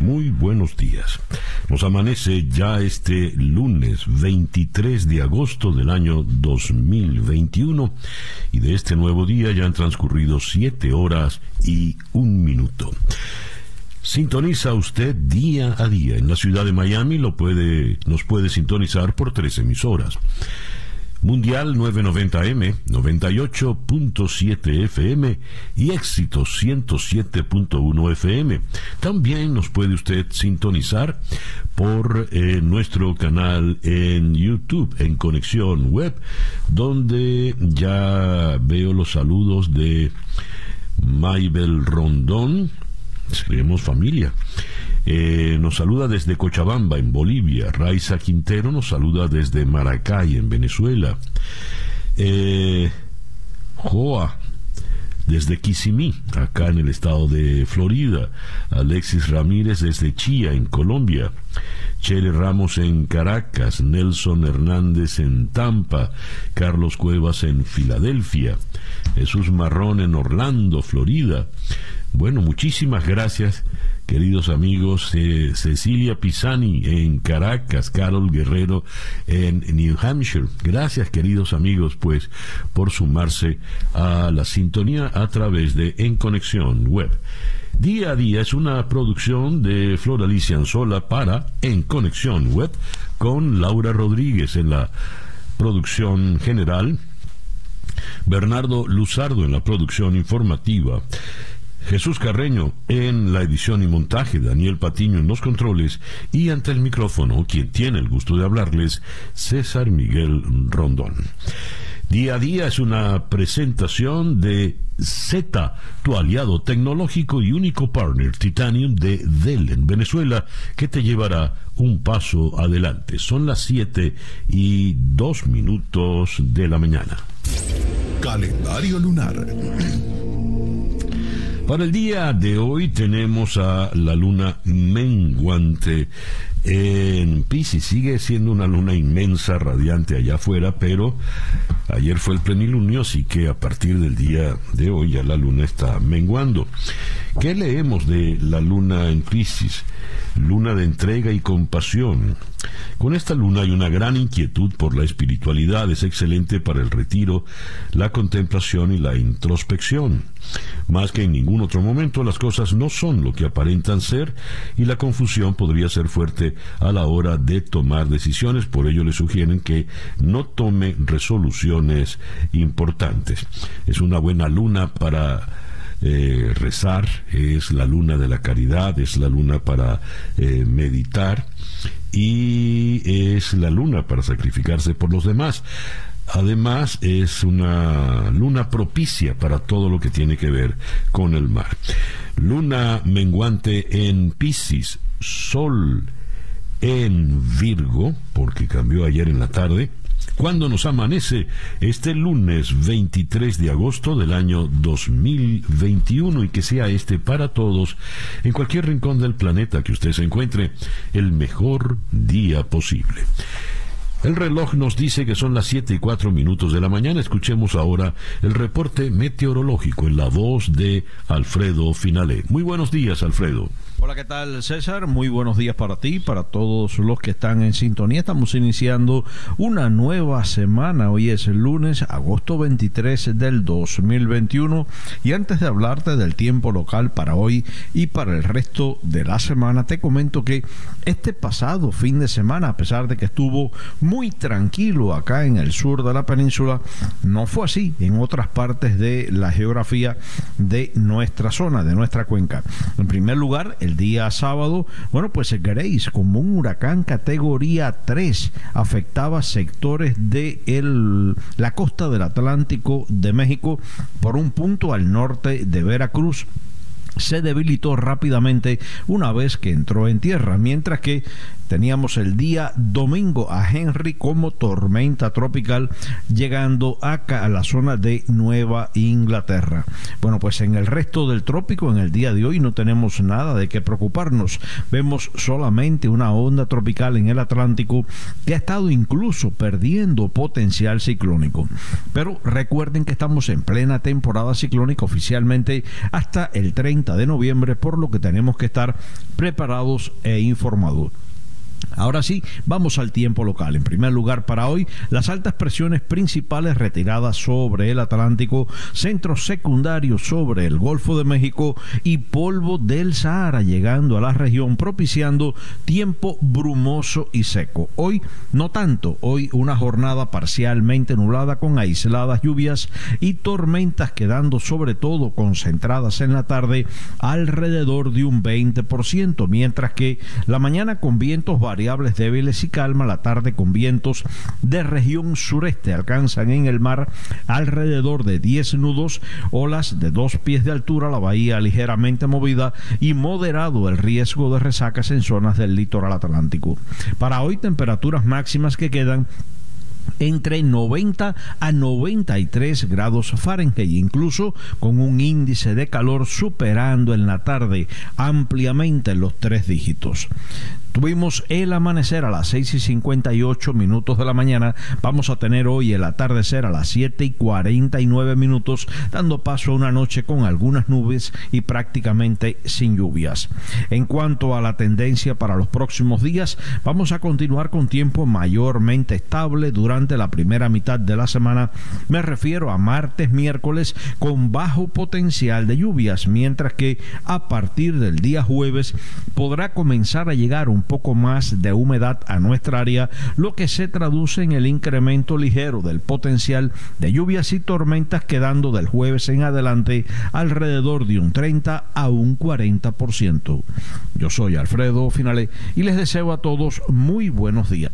Muy buenos días. Nos amanece ya este lunes 23 de agosto del año 2021 y de este nuevo día ya han transcurrido siete horas y un minuto. Sintoniza usted día a día. En la ciudad de Miami lo puede, nos puede sintonizar por tres emisoras. Mundial 990M, 98.7 FM y Éxito 107.1 FM. También nos puede usted sintonizar por eh, nuestro canal en YouTube, en Conexión Web, donde ya veo los saludos de Maybel Rondón. Escribimos familia. Eh, nos saluda desde Cochabamba, en Bolivia. Raiza Quintero nos saluda desde Maracay, en Venezuela. Eh, Joa, desde Kissimmee, acá en el estado de Florida. Alexis Ramírez desde Chía, en Colombia. Chere Ramos en Caracas, Nelson Hernández en Tampa, Carlos Cuevas en Filadelfia, Jesús Marrón en Orlando, Florida. Bueno, muchísimas gracias queridos amigos, eh, Cecilia Pisani en Caracas, Carol Guerrero en New Hampshire. Gracias, queridos amigos, pues, por sumarse a la sintonía a través de En Conexión Web. Día a día es una producción de Flor Alicia Anzola para En Conexión Web con Laura Rodríguez en la producción general. Bernardo Luzardo en la producción informativa. Jesús Carreño en la edición y montaje, Daniel Patiño en los controles y ante el micrófono, quien tiene el gusto de hablarles, César Miguel Rondón. Día a día es una presentación de Z, tu aliado tecnológico y único partner Titanium de Dell en Venezuela, que te llevará un paso adelante. Son las 7 y 2 minutos de la mañana. Calendario lunar. Para el día de hoy tenemos a la luna menguante en Pisces. Sigue siendo una luna inmensa, radiante allá afuera, pero ayer fue el plenilunio, así que a partir del día de hoy ya la luna está menguando. ¿Qué leemos de la luna en Pisces? Luna de entrega y compasión. Con esta luna hay una gran inquietud por la espiritualidad, es excelente para el retiro, la contemplación y la introspección. Más que en ningún otro momento las cosas no son lo que aparentan ser y la confusión podría ser fuerte a la hora de tomar decisiones, por ello le sugieren que no tome resoluciones importantes. Es una buena luna para eh, rezar, es la luna de la caridad, es la luna para eh, meditar y es la luna para sacrificarse por los demás. Además, es una luna propicia para todo lo que tiene que ver con el mar. Luna menguante en Pisces, Sol en Virgo, porque cambió ayer en la tarde, cuando nos amanece este lunes 23 de agosto del año 2021 y que sea este para todos, en cualquier rincón del planeta que usted se encuentre, el mejor día posible. El reloj nos dice que son las 7 y 4 minutos de la mañana. Escuchemos ahora el reporte meteorológico en la voz de Alfredo Finale. Muy buenos días, Alfredo. Hola, ¿qué tal César? Muy buenos días para ti, para todos los que están en sintonía. Estamos iniciando una nueva semana. Hoy es el lunes, agosto 23 del 2021. Y antes de hablarte del tiempo local para hoy y para el resto de la semana, te comento que este pasado fin de semana, a pesar de que estuvo muy tranquilo acá en el sur de la península, no fue así en otras partes de la geografía de nuestra zona, de nuestra cuenca. En primer lugar, el día sábado, bueno, pues Grace, como un huracán categoría 3, afectaba sectores de el, la costa del Atlántico de México por un punto al norte de Veracruz. Se debilitó rápidamente una vez que entró en tierra, mientras que teníamos el día domingo a Henry como tormenta tropical llegando acá a la zona de Nueva Inglaterra. Bueno, pues en el resto del trópico en el día de hoy no tenemos nada de qué preocuparnos. Vemos solamente una onda tropical en el Atlántico que ha estado incluso perdiendo potencial ciclónico. Pero recuerden que estamos en plena temporada ciclónica oficialmente hasta el 30 de noviembre, por lo que tenemos que estar preparados e informados. Ahora sí, vamos al tiempo local. En primer lugar, para hoy, las altas presiones principales retiradas sobre el Atlántico, centros secundarios sobre el Golfo de México y polvo del Sahara llegando a la región, propiciando tiempo brumoso y seco. Hoy, no tanto, hoy una jornada parcialmente nublada con aisladas lluvias y tormentas quedando sobre todo concentradas en la tarde alrededor de un 20%, mientras que la mañana con vientos variables débiles y calma. La tarde con vientos de región sureste alcanzan en el mar alrededor de 10 nudos, olas de dos pies de altura, la bahía ligeramente movida y moderado el riesgo de resacas en zonas del litoral atlántico. Para hoy temperaturas máximas que quedan entre 90 a 93 grados Fahrenheit, incluso con un índice de calor superando en la tarde ampliamente los tres dígitos. Tuvimos el amanecer a las 6 y 58 minutos de la mañana. Vamos a tener hoy el atardecer a las 7 y 49 minutos, dando paso a una noche con algunas nubes y prácticamente sin lluvias. En cuanto a la tendencia para los próximos días, vamos a continuar con tiempo mayormente estable durante la primera mitad de la semana. Me refiero a martes, miércoles con bajo potencial de lluvias, mientras que a partir del día jueves podrá comenzar a llegar un poco más de humedad a nuestra área, lo que se traduce en el incremento ligero del potencial de lluvias y tormentas quedando del jueves en adelante alrededor de un 30 a un 40%. Yo soy Alfredo Finale y les deseo a todos muy buenos días.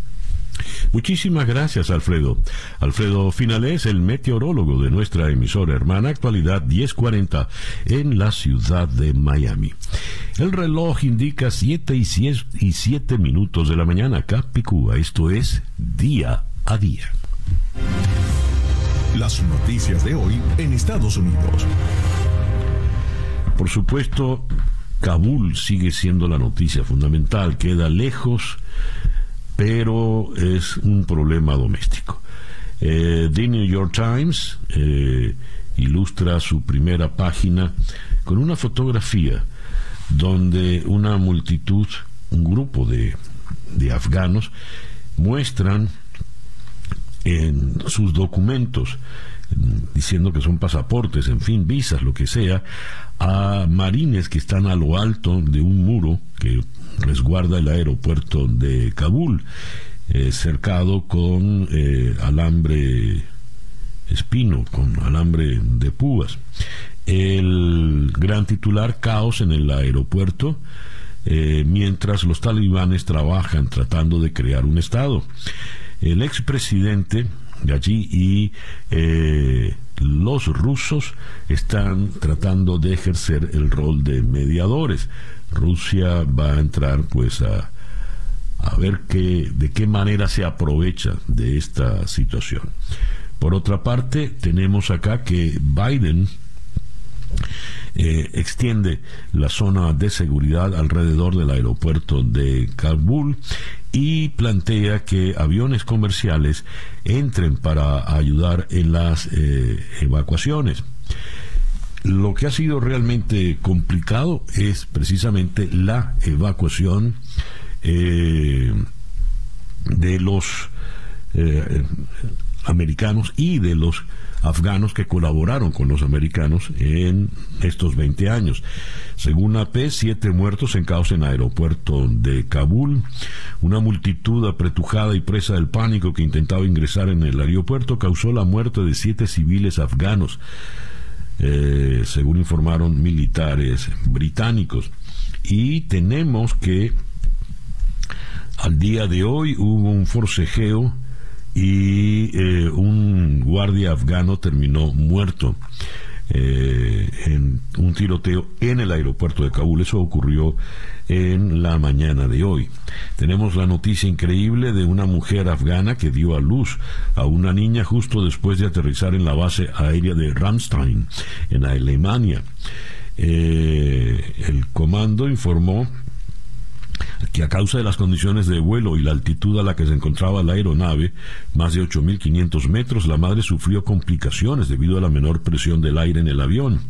Muchísimas gracias, Alfredo. Alfredo Finales, el meteorólogo de nuestra emisora hermana Actualidad 1040 en la ciudad de Miami. El reloj indica 7 y 7 minutos de la mañana, Capicúa. Esto es día a día. Las noticias de hoy en Estados Unidos. Por supuesto, Kabul sigue siendo la noticia fundamental. Queda lejos pero es un problema doméstico. Eh, The New York Times eh, ilustra su primera página con una fotografía donde una multitud, un grupo de, de afganos, muestran en sus documentos, diciendo que son pasaportes, en fin, visas, lo que sea, a marines que están a lo alto de un muro que resguarda el aeropuerto de Kabul, eh, cercado con eh, alambre espino, con alambre de púas. El gran titular, caos en el aeropuerto, eh, mientras los talibanes trabajan tratando de crear un Estado. El expresidente allí y los rusos están tratando de ejercer el rol de mediadores. Rusia va a entrar pues a, a ver qué, de qué manera se aprovecha de esta situación. Por otra parte, tenemos acá que Biden eh, extiende la zona de seguridad alrededor del aeropuerto de Kabul y plantea que aviones comerciales entren para ayudar en las eh, evacuaciones. Lo que ha sido realmente complicado es precisamente la evacuación eh, de los americanos y de los afganos que colaboraron con los americanos en estos 20 años. Según AP, siete muertos en caos en aeropuerto de Kabul, una multitud apretujada y presa del pánico que intentaba ingresar en el aeropuerto causó la muerte de siete civiles afganos. Eh, según informaron militares británicos. Y tenemos que al día de hoy hubo un forcejeo y eh, un guardia afgano terminó muerto. eh, en un tiroteo en el aeropuerto de Kabul. Eso ocurrió en la mañana de hoy. Tenemos la noticia increíble de una mujer afgana que dio a luz a una niña justo después de aterrizar en la base aérea de Ramstein, en Alemania. Eh, el comando informó que a causa de las condiciones de vuelo y la altitud a la que se encontraba la aeronave, más de 8.500 metros, la madre sufrió complicaciones debido a la menor presión del aire en el avión.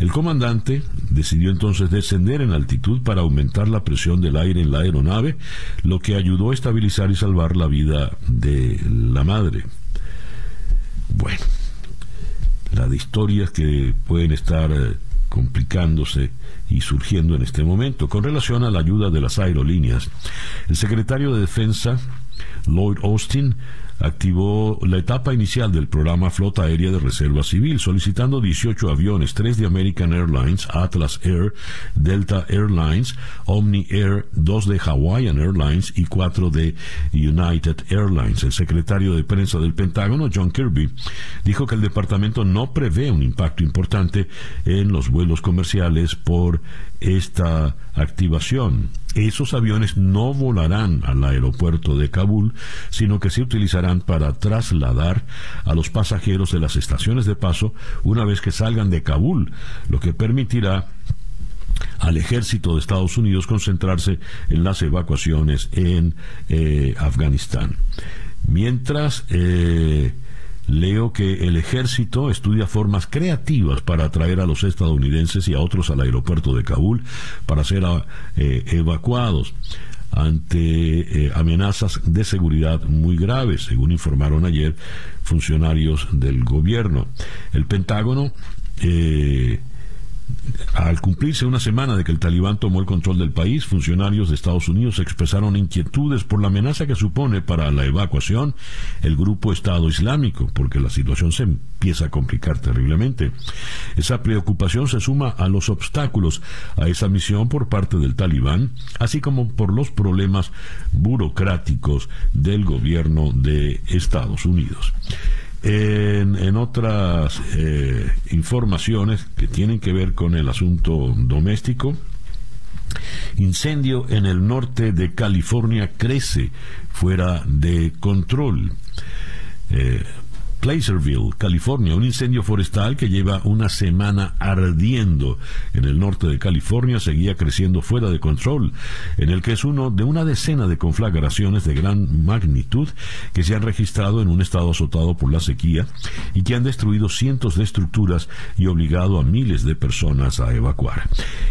El comandante decidió entonces descender en altitud para aumentar la presión del aire en la aeronave, lo que ayudó a estabilizar y salvar la vida de la madre. Bueno, la de historias que pueden estar eh, complicándose y surgiendo en este momento. Con relación a la ayuda de las aerolíneas, el secretario de Defensa, Lloyd Austin, activó la etapa inicial del programa Flota Aérea de Reserva Civil, solicitando 18 aviones, 3 de American Airlines, Atlas Air, Delta Airlines, Omni Air, 2 de Hawaiian Airlines y 4 de United Airlines. El secretario de prensa del Pentágono, John Kirby, dijo que el departamento no prevé un impacto importante en los vuelos comerciales por esta activación. Esos aviones no volarán al aeropuerto de Kabul, sino que se utilizarán para trasladar a los pasajeros de las estaciones de paso una vez que salgan de Kabul, lo que permitirá al ejército de Estados Unidos concentrarse en las evacuaciones en eh, Afganistán. Mientras eh, leo que el ejército estudia formas creativas para atraer a los estadounidenses y a otros al aeropuerto de Kabul para ser eh, evacuados ante eh, amenazas de seguridad muy graves, según informaron ayer funcionarios del gobierno. El Pentágono eh, al cumplirse una semana de que el talibán tomó el control del país, funcionarios de Estados Unidos expresaron inquietudes por la amenaza que supone para la evacuación el grupo Estado Islámico, porque la situación se empieza a complicar terriblemente. Esa preocupación se suma a los obstáculos a esa misión por parte del talibán, así como por los problemas burocráticos del gobierno de Estados Unidos. En, otras eh, informaciones que tienen que ver con el asunto doméstico, incendio en el norte de California crece fuera de control. Eh, Placerville, California, un incendio forestal que lleva una semana ardiendo en el norte de California seguía creciendo fuera de control, en el que es uno de una decena de conflagraciones de gran magnitud que se han registrado en un estado azotado por la sequía y que han destruido cientos de estructuras y obligado a miles de personas a evacuar.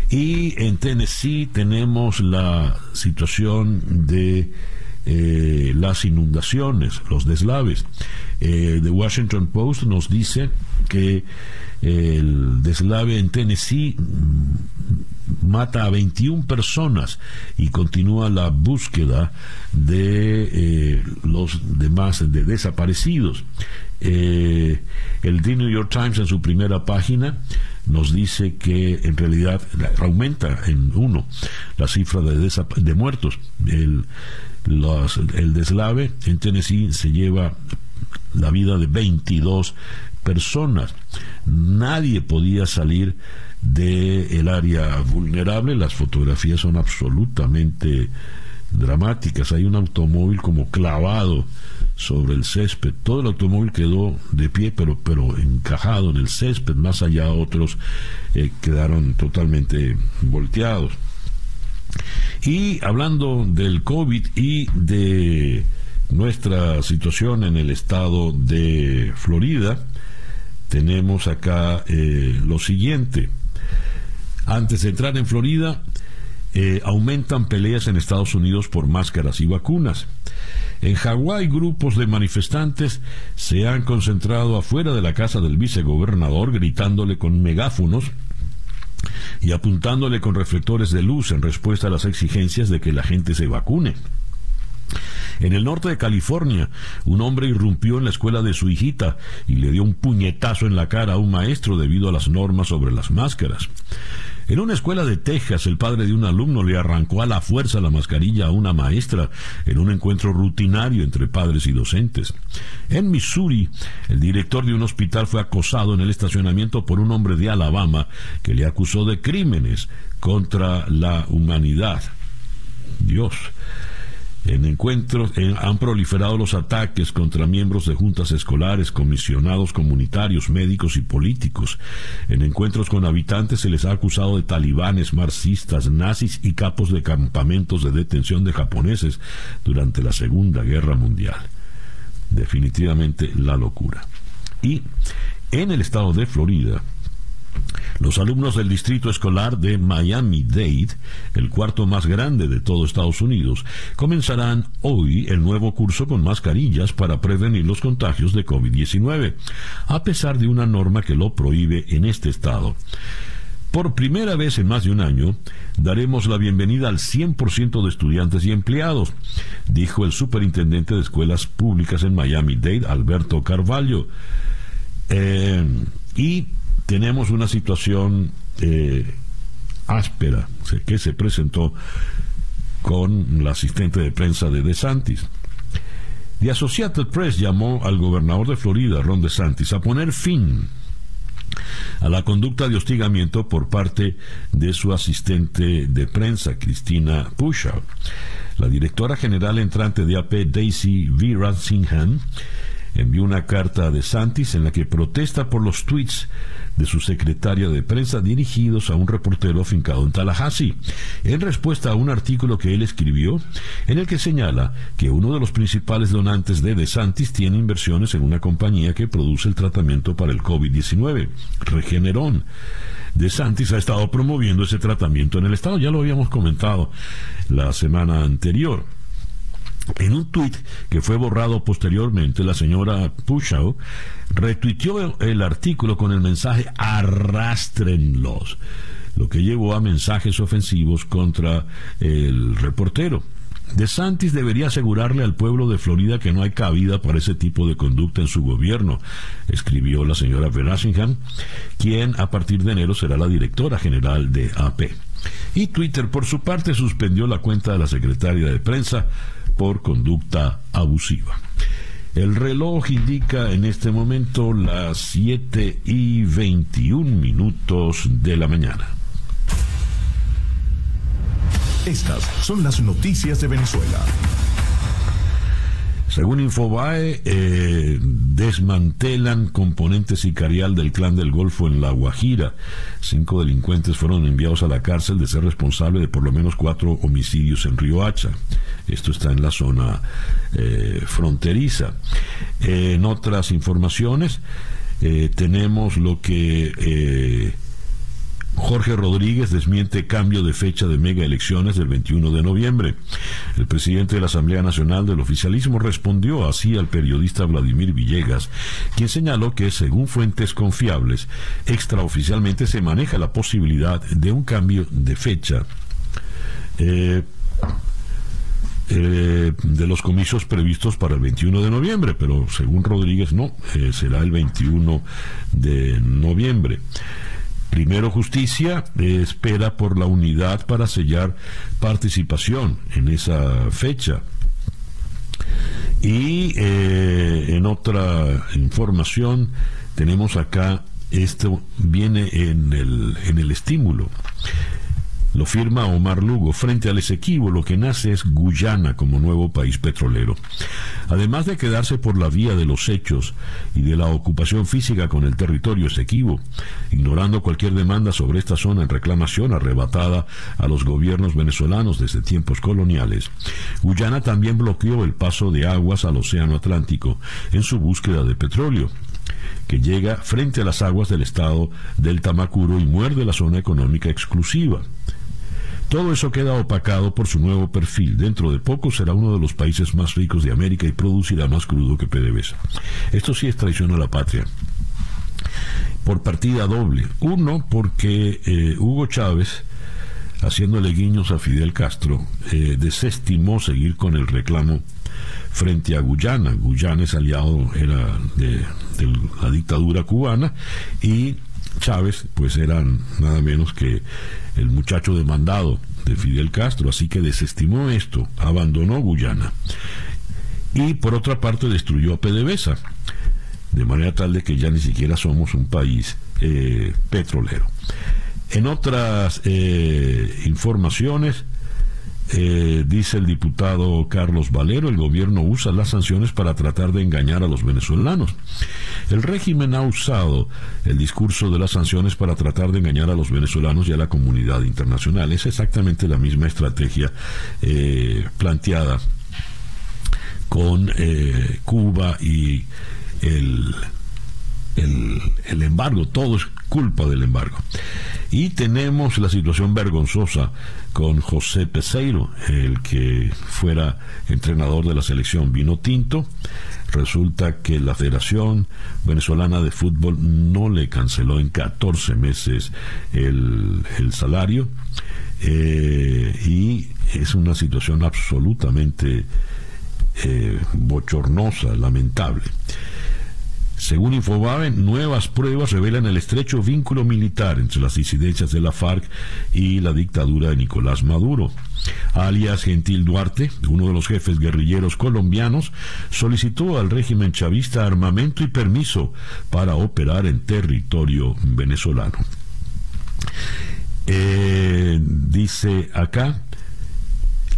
Y en Tennessee tenemos la situación de eh, las inundaciones, los deslaves. Eh, The Washington Post nos dice que el deslave en Tennessee mm, mata a 21 personas y continúa la búsqueda de eh, los demás de desaparecidos. el The New York Times en su primera página nos dice que en realidad aumenta en uno la cifra de, muertos. El deslave en Tennessee se lleva la vida de 22 personas. Nadie podía salir del área vulnerable. Las fotografías son absolutamente dramáticas. Hay un automóvil como clavado sobre el césped. Todo el automóvil quedó de pie, pero, pero encajado en el césped. Más allá otros eh, quedaron totalmente volteados. Y hablando del COVID y de nuestra situación en el estado de Florida, tenemos acá eh, lo siguiente. Antes de entrar en Florida, eh, aumentan peleas en Estados Unidos por máscaras y vacunas. En Hawái, grupos de manifestantes se han concentrado afuera de la casa del vicegobernador gritándole con megáfonos y apuntándole con reflectores de luz en respuesta a las exigencias de que la gente se vacune. En el norte de California, un hombre irrumpió en la escuela de su hijita y le dio un puñetazo en la cara a un maestro debido a las normas sobre las máscaras. En una escuela de Texas, el padre de un alumno le arrancó a la fuerza la mascarilla a una maestra en un encuentro rutinario entre padres y docentes. En Missouri, el director de un hospital fue acosado en el estacionamiento por un hombre de Alabama que le acusó de crímenes contra la humanidad. Dios. En encuentros han proliferado los ataques contra miembros de juntas escolares, comisionados comunitarios, médicos y políticos. En encuentros con habitantes se les ha acusado de talibanes, marxistas, nazis y capos de campamentos de detención de japoneses durante la Segunda Guerra Mundial. Definitivamente la locura. Y en el estado de Florida, los alumnos del distrito escolar de Miami-Dade, el cuarto más grande de todo Estados Unidos, comenzarán hoy el nuevo curso con mascarillas para prevenir los contagios de COVID-19, a pesar de una norma que lo prohíbe en este estado. Por primera vez en más de un año, daremos la bienvenida al 100% de estudiantes y empleados, dijo el superintendente de escuelas públicas en Miami-Dade, Alberto Carvalho. Eh, y tenemos una situación eh, áspera que se presentó con la asistente de prensa de DeSantis. The Associated Press llamó al gobernador de Florida, Ron DeSantis, a poner fin a la conducta de hostigamiento por parte de su asistente de prensa, Cristina Pusha. La directora general entrante de AP, Daisy V. Ratzingham, envió una carta a DeSantis en la que protesta por los tweets de su secretaria de prensa dirigidos a un reportero afincado en Tallahassee, en respuesta a un artículo que él escribió en el que señala que uno de los principales donantes de DeSantis tiene inversiones en una compañía que produce el tratamiento para el COVID-19, Regeneron. DeSantis ha estado promoviendo ese tratamiento en el estado, ya lo habíamos comentado la semana anterior. En un tuit que fue borrado posteriormente, la señora Pushaw retuiteó el artículo con el mensaje arrastrenlos, lo que llevó a mensajes ofensivos contra el reportero. De Santis debería asegurarle al pueblo de Florida que no hay cabida para ese tipo de conducta en su gobierno, escribió la señora Verassingham, quien a partir de enero será la directora general de AP. Y Twitter, por su parte, suspendió la cuenta de la secretaria de prensa por conducta abusiva. El reloj indica en este momento las 7 y 21 minutos de la mañana. Estas son las noticias de Venezuela. Según Infobae, eh, desmantelan componente sicarial del clan del Golfo en La Guajira. Cinco delincuentes fueron enviados a la cárcel de ser responsable de por lo menos cuatro homicidios en Río Hacha. Esto está en la zona eh, fronteriza. en otras informaciones, eh, tenemos lo que Jorge Rodríguez desmiente cambio de fecha de mega elecciones del 21 de noviembre. El presidente de la Asamblea Nacional del Oficialismo respondió así al periodista Vladimir Villegas, quien señaló que, según fuentes confiables, extraoficialmente se maneja la posibilidad de un cambio de fecha. Eh, eh, de los comicios previstos para el 21 de noviembre, pero según Rodríguez no, eh, será el 21 de noviembre. Primero Justicia espera por la unidad para sellar participación en esa fecha. Y eh, en otra información tenemos acá, esto viene en el, en el estímulo. Lo firma Omar Lugo. Frente al Esequibo, lo que nace es Guyana como nuevo país petrolero. Además de quedarse por la vía de los hechos y de la ocupación física con el territorio Esequibo, ignorando cualquier demanda sobre esta zona en reclamación arrebatada a los gobiernos venezolanos desde tiempos coloniales, Guyana también bloqueó el paso de aguas al Océano Atlántico en su búsqueda de petróleo que llega frente a las aguas del estado del Tamacuro y muerde la zona económica exclusiva. Todo eso queda opacado por su nuevo perfil. Dentro de poco será uno de los países más ricos de América y producirá más crudo que PDVSA. Esto sí es traición a la patria. Por partida doble. Uno, porque eh, Hugo Chávez, haciéndole guiños a Fidel Castro, eh, desestimó seguir con el reclamo frente a Guyana. Guyana es aliado de, de la dictadura cubana y Chávez, pues eran nada menos que el muchacho demandado de Fidel Castro, así que desestimó esto, abandonó Guyana y por otra parte destruyó a PDVSA, de manera tal de que ya ni siquiera somos un país eh, petrolero. En otras eh, informaciones, eh, dice el diputado Carlos Valero, el gobierno usa las sanciones para tratar de engañar a los venezolanos. El régimen ha usado el discurso de las sanciones para tratar de engañar a los venezolanos y a la comunidad internacional. Es exactamente la misma estrategia eh, planteada con eh, Cuba y el, el, embargo. Todo es culpa del embargo. Y tenemos la situación vergonzosa con José Peseiro, el que fuera entrenador de la selección vino tinto. Resulta que la Federación Venezolana de Fútbol no le canceló en 14 meses el, salario eh, y es una situación absolutamente eh, bochornosa, lamentable. Según Infobae, nuevas pruebas revelan el estrecho vínculo militar entre las disidencias de la FARC y la dictadura de Nicolás Maduro. Alias Gentil Duarte, uno de los jefes guerrilleros colombianos, solicitó al régimen chavista armamento y permiso para operar en territorio venezolano. Eh, dice acá,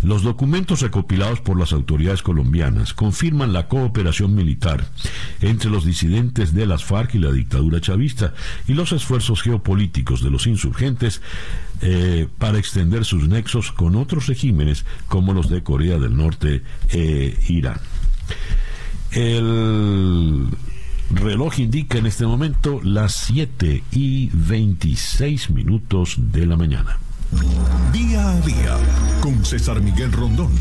los documentos recopilados por las autoridades colombianas confirman la cooperación militar entre los disidentes de las FARC y la dictadura chavista y los esfuerzos geopolíticos de los insurgentes eh, para extender sus nexos con otros regímenes como los de Corea del Norte e Irán. El reloj indica en este momento las 7 y 26 minutos de la mañana. Día a día con César Miguel Rondón.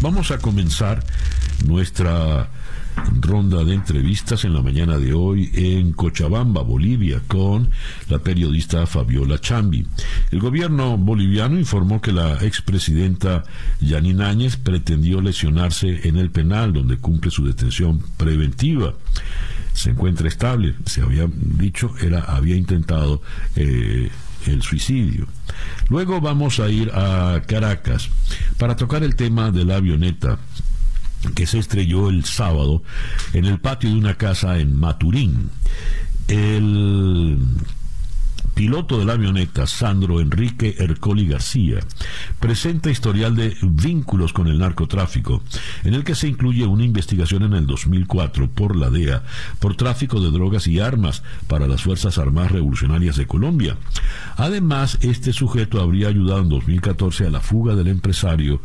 Vamos a comenzar nuestra ronda de entrevistas en la mañana de hoy en Cochabamba, Bolivia, con la periodista Fabiola Chambi. El gobierno boliviano informó que la expresidenta Yanine Áñez pretendió lesionarse en el penal donde cumple su detención preventiva. Se encuentra estable, se había dicho, era, había intentado eh, el suicidio. Luego vamos a ir a Caracas para tocar el tema de la avioneta que se estrelló el sábado en el patio de una casa en Maturín. El piloto de la avioneta, Sandro Enrique Ercoli García, presenta historial de vínculos con el narcotráfico, en el que se incluye una investigación en el 2004 por la DEA por tráfico de drogas y armas para las Fuerzas Armadas Revolucionarias de Colombia. Además, este sujeto habría ayudado en 2014 a la fuga del empresario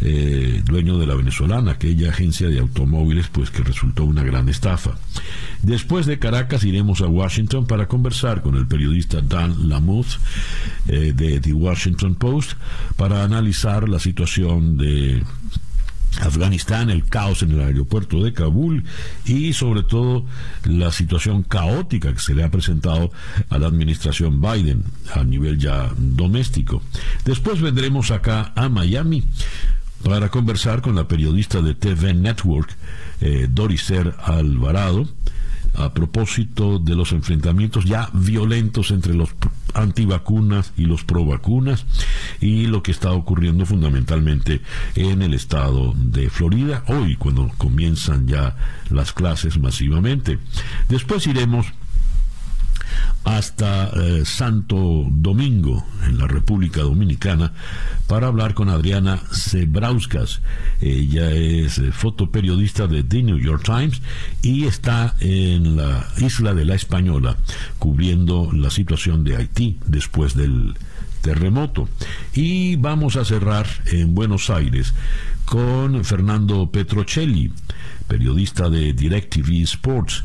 eh, dueño de la venezolana, aquella agencia de automóviles, pues que resultó una gran estafa. Después de Caracas iremos a Washington para conversar con el periodista Dan Lamouth eh, de The Washington Post para analizar la situación de Afganistán, el caos en el aeropuerto de Kabul y sobre todo la situación caótica que se le ha presentado a la administración Biden a nivel ya doméstico. Después vendremos acá a Miami para conversar con la periodista de TV Network, eh, Alvarado, a propósito de los enfrentamientos ya violentos entre los antivacunas y los provacunas y lo que está ocurriendo fundamentalmente en el estado de Florida hoy cuando comienzan ya las clases masivamente. Después iremos hasta eh, Santo Domingo, en la República Dominicana, para hablar con Adriana Zebrauskas. Ella es eh, fotoperiodista de The New York Times y está en la isla de la Española, cubriendo la situación de Haití después del terremoto. Y vamos a cerrar en Buenos Aires con Fernando Petrocelli, periodista de DirecTV Sports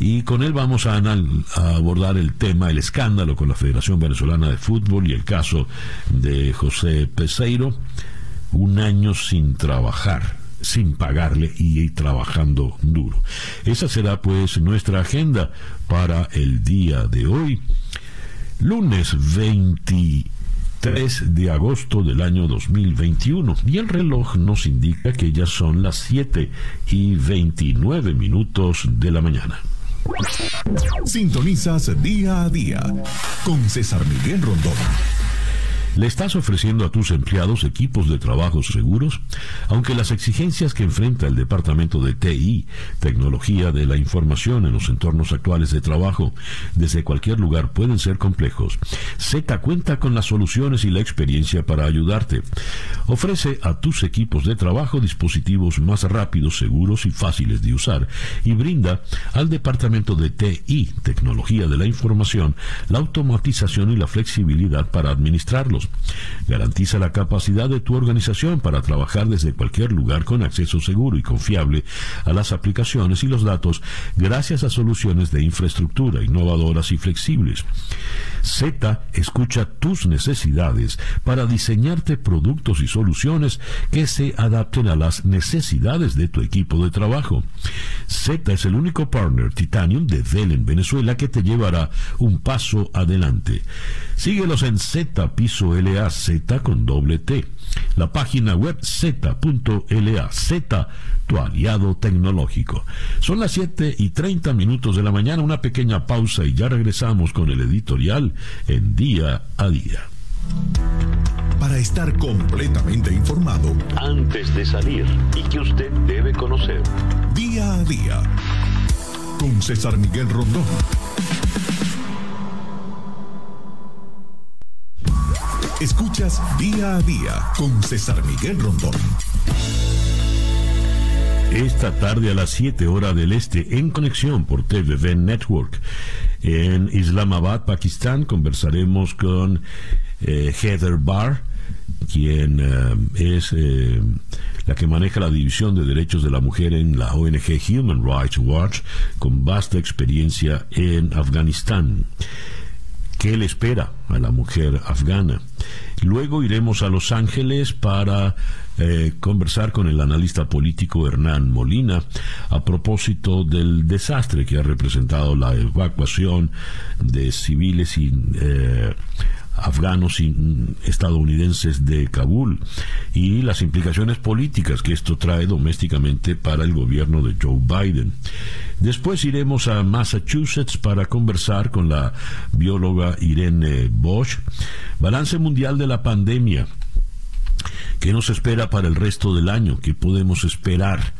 y con él vamos a, abordar el tema, el escándalo con la Federación Venezolana de Fútbol y el caso de José Peseiro, un año sin trabajar sin pagarle y trabajando duro. Esa será pues nuestra agenda para el día de hoy, lunes 23 de agosto del año 2021 y el reloj nos indica que ya son las 7 y 29 minutos de la mañana. Sintonizas día a día con César Miguel Rondón. ¿Le estás ofreciendo a tus empleados equipos de trabajo seguros? Aunque las exigencias que enfrenta el Departamento de TI, Tecnología de la Información en los entornos actuales de trabajo, desde cualquier lugar pueden ser complejos, Z cuenta con las soluciones y la experiencia para ayudarte. Ofrece a tus equipos de trabajo dispositivos más rápidos, seguros y fáciles de usar y brinda al Departamento de TI, Tecnología de la Información, la automatización y la flexibilidad para administrarlos Garantiza la capacidad de tu organización para trabajar desde cualquier lugar con acceso seguro y confiable a las aplicaciones y los datos gracias a soluciones de infraestructura innovadoras y flexibles. Z escucha tus necesidades para diseñarte productos y soluciones que se adapten a las necesidades de tu equipo de trabajo. Z es el único partner Titanium de Dell en Venezuela que te llevará un pazo adelante. Síguelos en Z Piso LA Z con doble T. La página web z.la Z, tu aliado tecnológico. Son las 7 y 30 minutos de la mañana, una pequeña pausa y ya regresamos con el editorial en día a día. Para estar completamente informado antes de salir y que usted debe conocer. Día a día con César Miguel Rondón. Escuchas día a día con César Miguel Rondón. Esta tarde a las 7 horas del este en conexión por TVV Network. En Islamabad, Pakistán, conversaremos con eh, Heather Barr, quien eh, es eh, la que maneja la División de Derechos de la Mujer en la ONG Human Rights Watch, con vasta experiencia en Afganistán. ¿Qué le espera a la mujer afgana? Luego iremos a Los Ángeles para eh, conversar con el analista político Hernán Molina a propósito del desastre que ha representado la evacuación de civiles y eh, afganos y estadounidenses de Kabul y las implicaciones políticas que esto trae domésticamente para el gobierno de Joe Biden. Después iremos a Massachusetts para conversar con la bióloga Irene Bosch. Balance mundial de la pandemia. ¿Qué nos espera para el resto del año? ¿Qué podemos esperar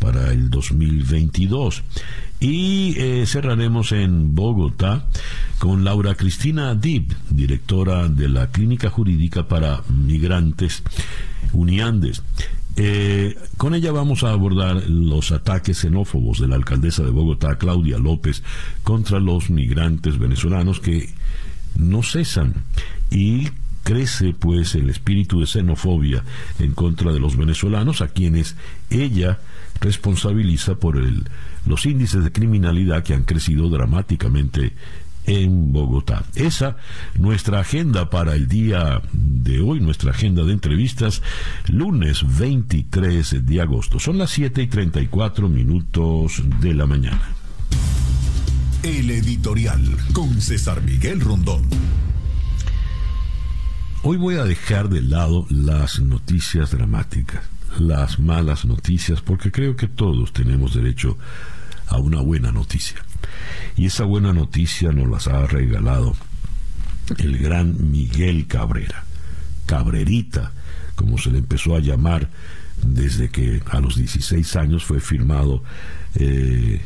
para el 2022? Y eh, cerraremos en Bogotá con Laura Cristina Dib, directora de la Clínica Jurídica para Migrantes Uniandes. Eh, con ella vamos a abordar los ataques xenófobos de la alcaldesa de Bogotá, Claudia López, contra los migrantes venezolanos que no cesan y crece pues el espíritu de xenofobia en contra de los venezolanos a quienes ella responsabiliza por el, los índices de criminalidad que han crecido dramáticamente en Bogotá. Esa nuestra agenda para el día de hoy, nuestra agenda de entrevistas, lunes 23 de agosto. Son las 7 y 34 minutos de la mañana. El editorial con César Miguel Rondón. Hoy voy a dejar de lado las noticias dramáticas, las malas noticias, porque creo que todos tenemos derecho a una buena noticia. Y esa buena noticia nos las ha regalado el gran Miguel Cabrera, Cabrerita, como se le empezó a llamar desde que a los 16 años fue firmado eh,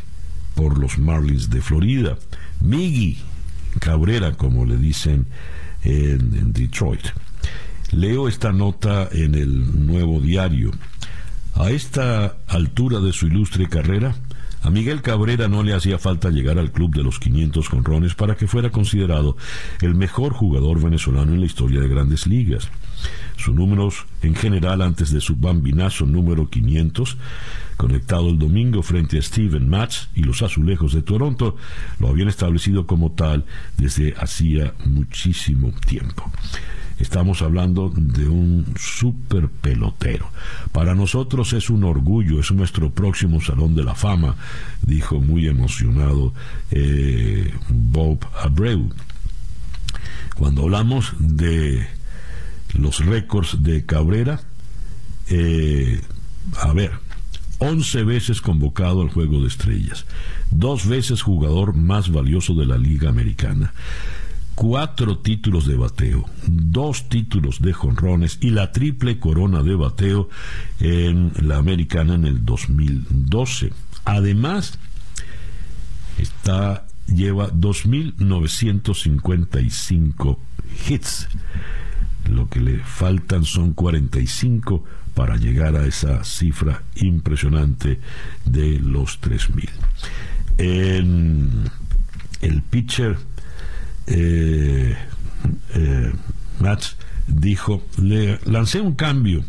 por los Marlins de Florida. Miggy Cabrera, como le dicen en, en Detroit. Leo esta nota en el nuevo diario. A esta altura de su ilustre carrera, a Miguel Cabrera no le hacía falta llegar al club de los 500 conrones para que fuera considerado el mejor jugador venezolano en la historia de grandes ligas. Sus números en general antes de su bambinazo número 500, conectado el domingo frente a Steven Matz y los azulejos de Toronto, lo habían establecido como tal desde hacía muchísimo tiempo. Estamos hablando de un super pelotero. Para nosotros es un orgullo, es nuestro próximo Salón de la Fama, dijo muy emocionado eh, Bob Abreu. Cuando hablamos de los récords de Cabrera, eh, a ver, 11 veces convocado al Juego de Estrellas, dos veces jugador más valioso de la Liga Americana, cuatro títulos de bateo, dos títulos de jonrones y la triple corona de bateo en la Americana en el 2012. Además, está lleva 2.955 hits. Lo que le faltan son 45 para llegar a esa cifra impresionante de los 3.000. En el pitcher eh, eh dijo, le lancé un cambio,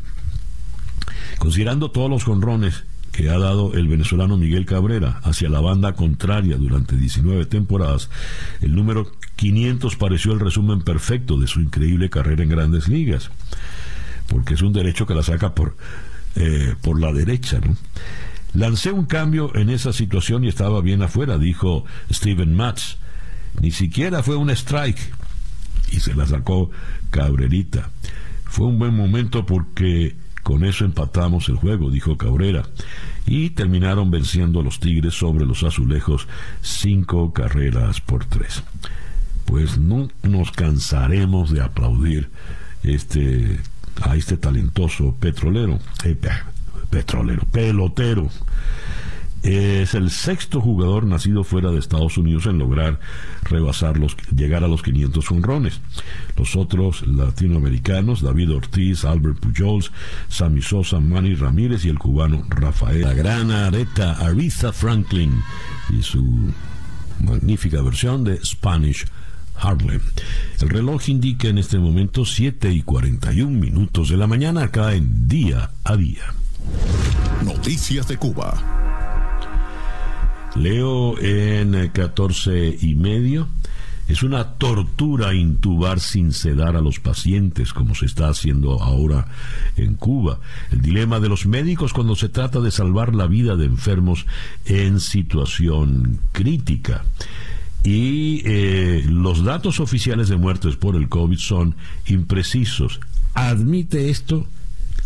considerando todos los jonrones que ha dado el venezolano Miguel Cabrera hacia la banda contraria durante 19 temporadas, el número 500 pareció el resumen perfecto de su increíble carrera en grandes ligas, porque es un derecho que la saca por, eh, por la derecha. Lancé un cambio en esa situación y estaba bien afuera, dijo Steven Matz. Ni siquiera fue un strike y se la sacó Cabrerita. Fue un buen momento porque con eso empatamos el juego, dijo Cabrera, y terminaron venciendo a los Tigres sobre los azulejos cinco carreras por tres. Pues no nos cansaremos de aplaudir este a este talentoso petrolero, petrolero, pelotero es el sexto jugador nacido fuera de Estados Unidos en lograr rebasar los, llegar a los 500 honrones. Los otros latinoamericanos, David Ortiz, Albert Pujols, Sammy Sosa, Manny Ramírez y el cubano Rafael. La gran areta Aretha Franklin y su magnífica versión de Spanish Harlem. El reloj indica en este momento 7 y 41 minutos de la mañana acá en Día a Día. Noticias de Cuba. Leo en 14 y medio. Es una tortura intubar sin sedar a los pacientes, como se está haciendo ahora en Cuba. El dilema de los médicos cuando se trata de salvar la vida de enfermos en situación crítica. Y eh, los datos oficiales de muertes por el COVID son imprecisos. ¿Admite esto?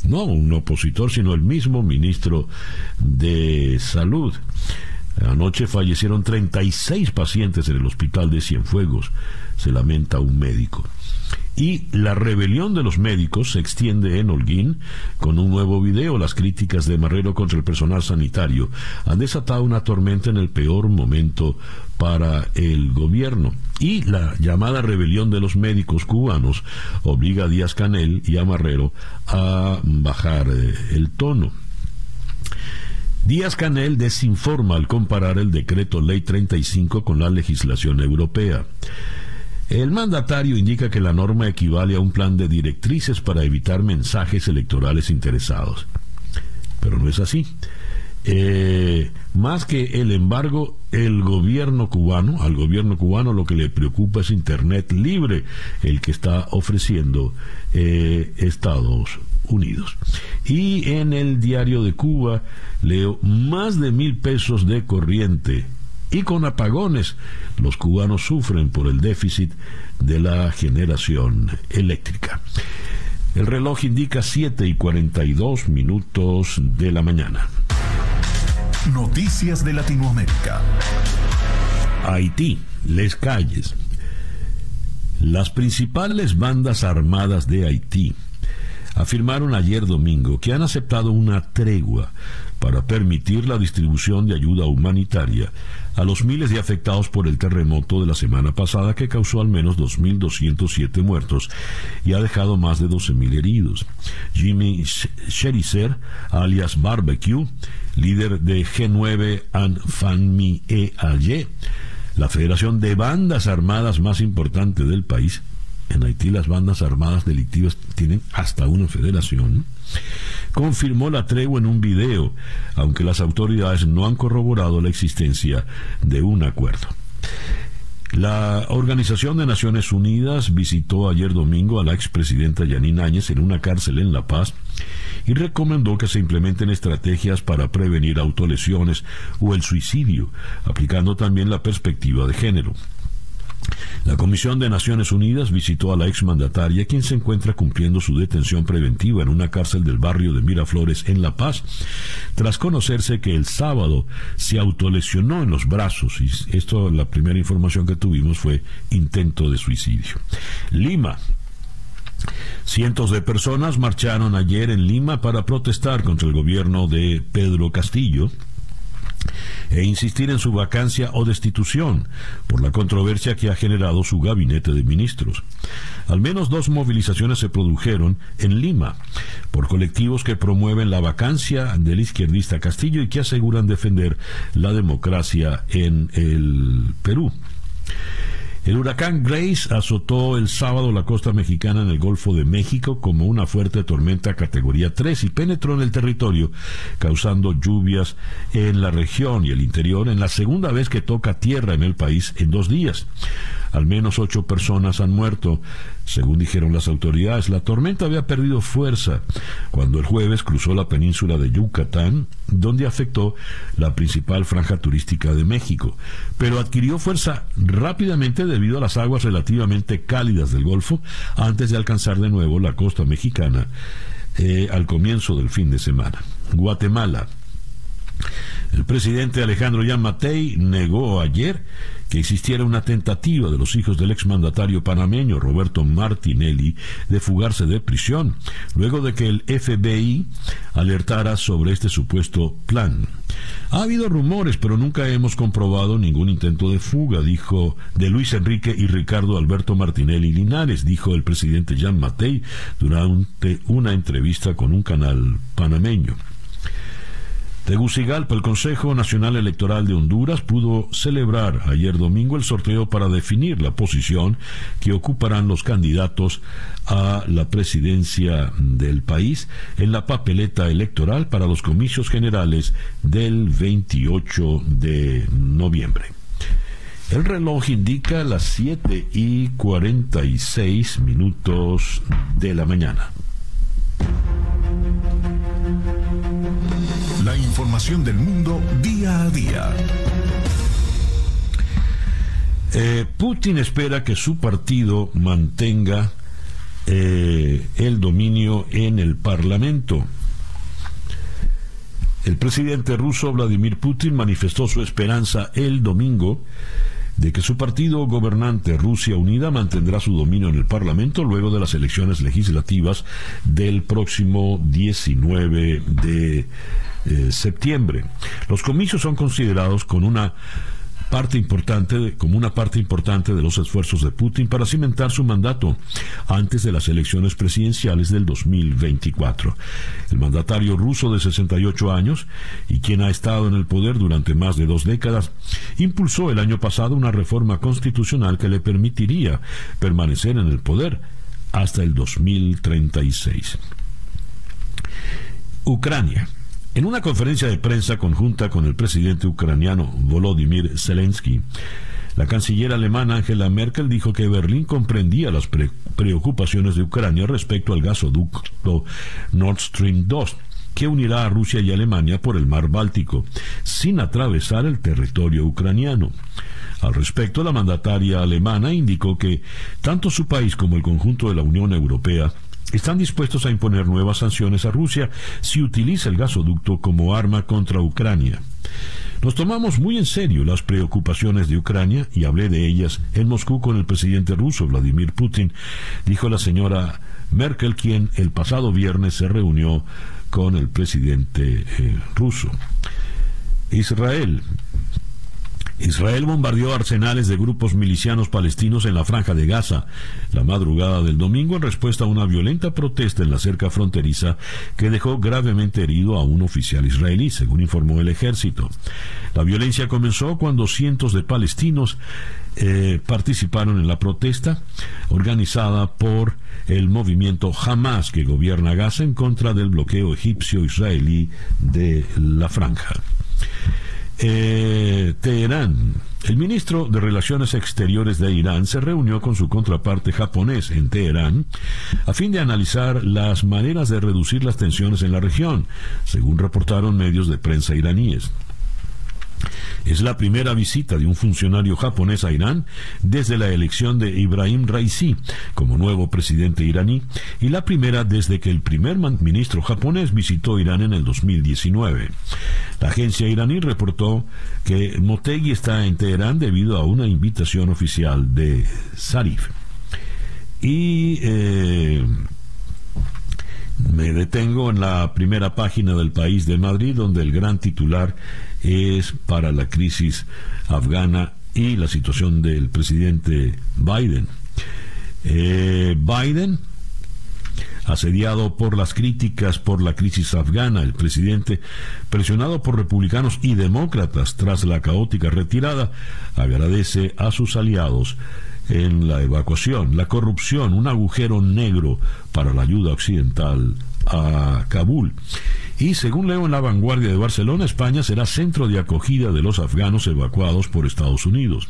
No un opositor, sino el mismo ministro de Salud. Anoche fallecieron 36 pacientes en el hospital de Cienfuegos, se lamenta un médico. Y la rebelión de los médicos se extiende en Holguín con un nuevo video. Las críticas de Marrero contra el personal sanitario han desatado una tormenta en el peor momento para el gobierno. Y la llamada rebelión de los médicos cubanos obliga a Díaz Canel y a Marrero a bajar eh, el tono. Díaz Canel desinforma al comparar el decreto Ley 35 con la legislación europea. El mandatario indica que la norma equivale a un plan de directrices para evitar mensajes electorales interesados. Pero no es así. Eh, más que el embargo, el gobierno cubano, al gobierno cubano lo que le preocupa es Internet libre, el que está ofreciendo eh, Estados Unidos. Y en el diario de Cuba leo más de mil pesos de corriente. Y con apagones, los cubanos sufren por el déficit de la generación eléctrica. El reloj indica 7 y 42 minutos de la mañana. Noticias de Latinoamérica. Haití, Les Calles. Las principales bandas armadas de Haití afirmaron ayer domingo que han aceptado una tregua para permitir la distribución de ayuda humanitaria a los miles de afectados por el terremoto de la semana pasada que causó al menos 2.207 muertos y ha dejado más de 12.000 heridos. Jimmy Cherizer, alias Barbecue, líder de G9 and Fanmi EAY, la federación de bandas armadas más importante del país, en Haití las bandas armadas delictivas tienen hasta una federación, confirmó la tregua en un video, aunque las autoridades no han corroborado la existencia de un acuerdo. La Organización de Naciones Unidas visitó ayer domingo a la expresidenta Yanine Áñez en una cárcel en La Paz y recomendó que se implementen estrategias para prevenir autolesiones o el suicidio, aplicando también la perspectiva de género. La Comisión de Naciones Unidas visitó a la exmandataria, quien se encuentra cumpliendo su detención preventiva en una cárcel del barrio de Miraflores, en La Paz, tras conocerse que el sábado se autolesionó en los brazos. Y esto, la primera información que tuvimos fue intento de suicidio. Lima, Cientos de personas marcharon ayer en Lima para protestar contra el gobierno de Pedro Castillo e insistir en su vacancia o destitución por la controversia que ha generado su gabinete de ministros. Al menos dos movilizaciones se produjeron en Lima por colectivos que promueven la vacancia del izquierdista Castillo y que aseguran defender la democracia en el Perú. El huracán Grace azotó el sábado la costa mexicana en el Golfo de México como una fuerte tormenta categoría 3 y penetró en el territorio, causando lluvias en la región y el interior en la segunda vez que toca tierra en el país en dos días. Al menos ocho personas han muerto. Según dijeron las autoridades, la tormenta había perdido fuerza cuando el jueves cruzó la península de Yucatán, donde afectó la principal franja turística de México, pero adquirió fuerza rápidamente debido a las aguas relativamente cálidas del Golfo antes de alcanzar de nuevo la costa mexicana eh, al comienzo del fin de semana. Guatemala. El presidente Alejandro Yamatei negó ayer que existiera una tentativa de los hijos del exmandatario panameño Roberto Martinelli de fugarse de prisión, luego de que el FBI alertara sobre este supuesto plan. Ha habido rumores, pero nunca hemos comprobado ningún intento de fuga, dijo de Luis Enrique y Ricardo Alberto Martinelli Linares, dijo el presidente Jean Matei durante una entrevista con un canal panameño. Tegucigalpa, el Consejo Nacional Electoral de Honduras pudo celebrar ayer domingo el sorteo para definir la posición que ocuparán los candidatos a la presidencia del país en la papeleta electoral para los comicios generales del 28 de noviembre. El reloj indica las 7 y 46 minutos de la mañana. Información del mundo día a día. Eh, Putin espera que su partido mantenga eh, el dominio en el Parlamento. El presidente ruso Vladimir Putin manifestó su esperanza el domingo de que su partido gobernante Rusia Unida mantendrá su dominio en el Parlamento luego de las elecciones legislativas del próximo 19 de eh, septiembre. Los comicios son considerados con una parte importante, como una parte importante de los esfuerzos de Putin para cimentar su mandato antes de las elecciones presidenciales del 2024. El mandatario ruso de 68 años y quien ha estado en el poder durante más de dos décadas, impulsó el año pasado una reforma constitucional que le permitiría permanecer en el poder hasta el 2036. Ucrania. En una conferencia de prensa conjunta con el presidente ucraniano Volodymyr Zelensky, la canciller alemana Angela Merkel dijo que Berlín comprendía las preocupaciones de Ucrania respecto al gasoducto Nord Stream 2 que unirá a Rusia y Alemania por el mar Báltico, sin atravesar el territorio ucraniano. Al respecto, la mandataria alemana indicó que tanto su país como el conjunto de la Unión Europea están dispuestos a imponer nuevas sanciones a Rusia si utiliza el gasoducto como arma contra Ucrania. Nos tomamos muy en serio las preocupaciones de Ucrania y hablé de ellas en Moscú con el presidente ruso Vladimir Putin, dijo la señora Merkel, quien el pasado viernes se reunió con el presidente eh, ruso. Israel Israel bombardeó arsenales de grupos milicianos palestinos en la franja de Gaza la madrugada del domingo en respuesta a una violenta protesta en la cerca fronteriza que dejó gravemente herido a un oficial israelí, según informó el ejército. La violencia comenzó cuando cientos de palestinos eh, participaron en la protesta organizada por el movimiento Hamas que gobierna Gaza en contra del bloqueo egipcio-israelí de la franja. Eh, Teherán. El ministro de Relaciones Exteriores de Irán se reunió con su contraparte japonés en Teherán a fin de analizar las maneras de reducir las tensiones en la región, según reportaron medios de prensa iraníes. Es la primera visita de un funcionario japonés a Irán desde la elección de Ibrahim Raisi como nuevo presidente iraní y la primera desde que el primer ministro japonés visitó Irán en el 2019. La agencia iraní reportó que Motegi está en Teherán debido a una invitación oficial de Zarif. Y eh, me detengo en la primera página del país de Madrid, donde el gran titular es para la crisis afgana y la situación del presidente Biden. Eh, Biden, asediado por las críticas por la crisis afgana, el presidente, presionado por republicanos y demócratas tras la caótica retirada, agradece a sus aliados en la evacuación, la corrupción, un agujero negro para la ayuda occidental a Kabul. Y según leo en la vanguardia de Barcelona, España será centro de acogida de los afganos evacuados por Estados Unidos.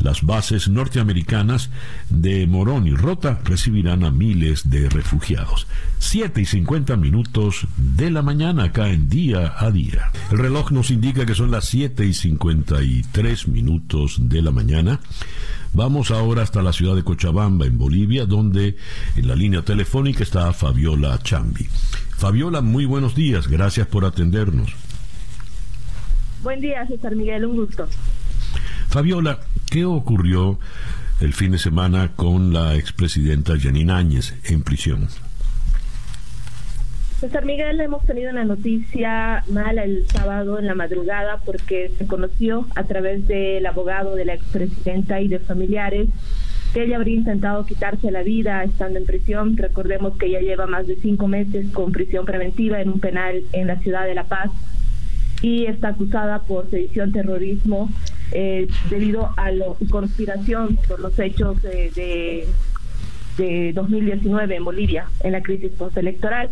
Las bases norteamericanas de Morón y Rota recibirán a miles de refugiados. 7 y 50 minutos de la mañana acá en día a día. El reloj nos indica que son las 7 y 53 minutos de la mañana. Vamos ahora hasta la ciudad de Cochabamba, en Bolivia, donde en la línea telefónica está Fabiola Chambi. Fabiola, muy buenos días, gracias por atendernos. Buen día, César Miguel, un gusto. Fabiola, ¿qué ocurrió el fin de semana con la expresidenta Janine Áñez en prisión? César Miguel, hemos tenido una noticia mala el sábado en la madrugada porque se conoció a través del abogado de la expresidenta y de familiares ella habría intentado quitarse la vida estando en prisión. Recordemos que ella lleva más de cinco meses con prisión preventiva en un penal en la ciudad de La Paz y está acusada por sedición, terrorismo, eh, debido a la conspiración por los hechos de, de 2019 en Bolivia, en la crisis postelectoral.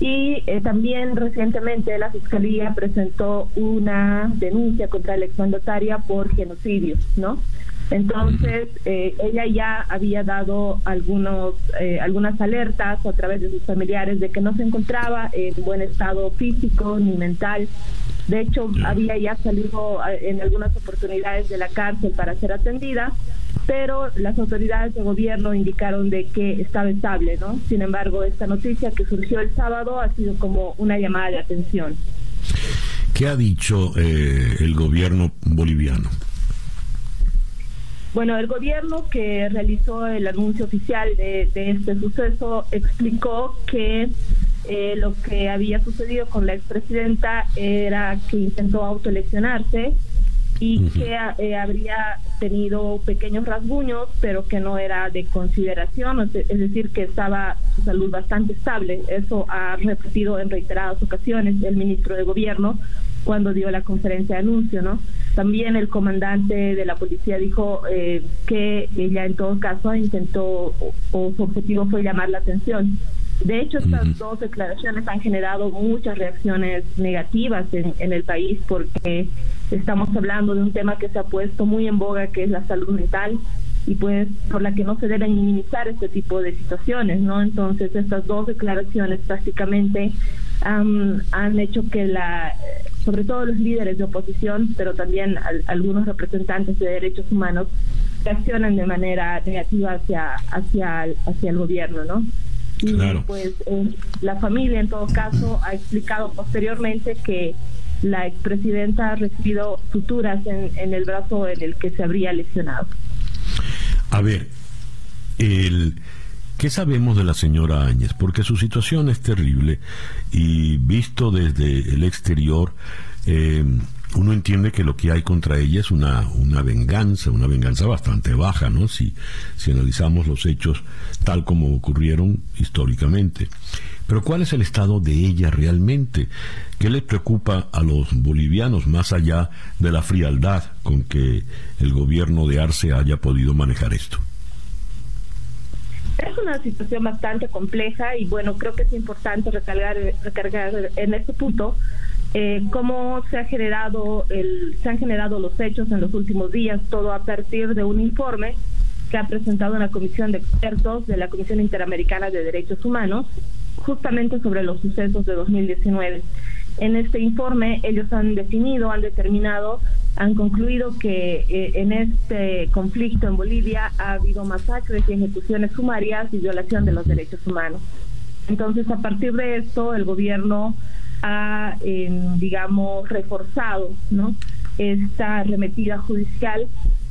Y eh, también recientemente la Fiscalía presentó una denuncia contra la exmandataria por genocidio, ¿no? Entonces, eh, ella ya había dado algunos, eh, algunas alertas a través de sus familiares de que no se encontraba en buen estado físico ni mental. De hecho, había ya salido en algunas oportunidades de la cárcel para ser atendida, pero las autoridades de gobierno indicaron de que estaba estable, ¿no? Sin embargo, esta noticia que surgió el sábado ha sido como una llamada de atención. ¿Qué ha dicho eh, el gobierno boliviano? Bueno, el gobierno que realizó el anuncio oficial de, este suceso explicó que eh, lo que había sucedido con la expresidenta era que intentó autoeleccionarse y que eh, habría tenido pequeños rasguños, pero que no era de consideración, es decir, que estaba su salud bastante estable. Eso ha repetido en reiteradas ocasiones el ministro de Gobierno cuando dio la conferencia de anuncio, ¿no? También el comandante de la policía dijo eh, que ella en todo caso intentó o, su objetivo fue llamar la atención. De hecho, estas dos declaraciones han generado muchas reacciones negativas en, en el país porque estamos hablando de un tema que se ha puesto muy en boga, que es la salud mental y pues por la que no se deben minimizar este tipo de situaciones, ¿no? Entonces estas dos declaraciones prácticamente han hecho que la, sobre todo los líderes de oposición, pero también algunos representantes de derechos humanos, reaccionan de manera negativa hacia hacia hacia el gobierno, ¿no? Y pues eh, la familia en todo caso ha explicado posteriormente que la expresidenta ha recibido suturas en, en el brazo en el que se habría lesionado. A ver, el, ¿qué sabemos de la señora Áñez? Porque su situación es terrible y visto desde el exterior, eh, uno entiende que lo que hay contra ella es una, una venganza, una venganza bastante baja, ¿no? Si, si analizamos los hechos tal como ocurrieron históricamente. Pero ¿cuál es el estado de ella realmente? ¿Qué le preocupa a los bolivianos más allá de la frialdad con que el gobierno de Arce haya podido manejar esto? Es una situación bastante compleja y bueno, creo que es importante recargar, recargar en este punto eh, cómo se ha generado el, se han generado los hechos en los últimos días, todo a partir de un informe que ha presentado una comisión de expertos de la Comisión Interamericana de Derechos Humanos justamente sobre los sucesos de 2019. En este informe ellos han definido, han determinado, han concluido que eh, en este conflicto en Bolivia ha habido masacres y ejecuciones sumarias y violación de los derechos humanos. Entonces, a partir de esto, el gobierno ha, digamos, reforzado esta arremetida judicial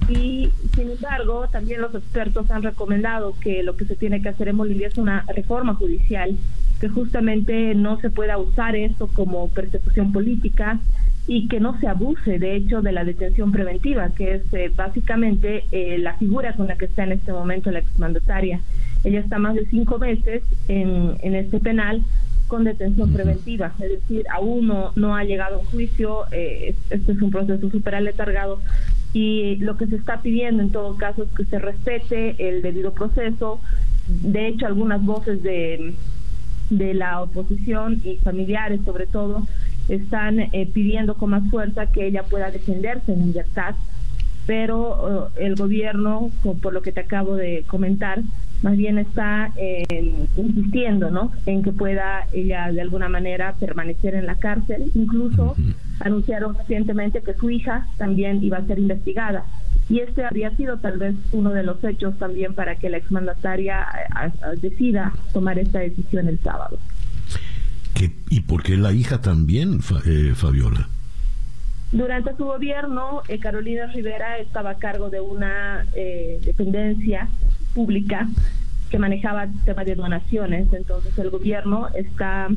y, sin embargo, también los expertos han recomendado que lo que se tiene que hacer en Bolivia es una reforma judicial, que justamente no se pueda usar esto como persecución política y que no se abuse, de hecho, de la detención preventiva, que es eh, básicamente eh, la figura con la que está en este momento la exmandataria. Ella está más de cinco meses en, en este penal con detención preventiva, es decir, aún no, no ha llegado a un juicio, eh, este es un proceso súper aletargado y lo que se está pidiendo en todo caso es que se respete el debido proceso. De hecho, algunas voces de, de la oposición y familiares sobre todo están eh, pidiendo con más fuerza que ella pueda defenderse en libertad, pero eh, el gobierno, por lo que te acabo de comentar, más bien está insistiendo ¿no? en que pueda ella de alguna manera permanecer en la cárcel. Incluso anunciaron recientemente que su hija también iba a ser investigada. Y este habría sido tal vez uno de los hechos también para que la exmandataria eh, decida tomar esta decisión el sábado. ¿Y por qué la hija también, eh, Fabiola? Durante su gobierno, eh, Carolina Rivera estaba a cargo de una dependencia pública que manejaba temas de donaciones. Entonces el gobierno está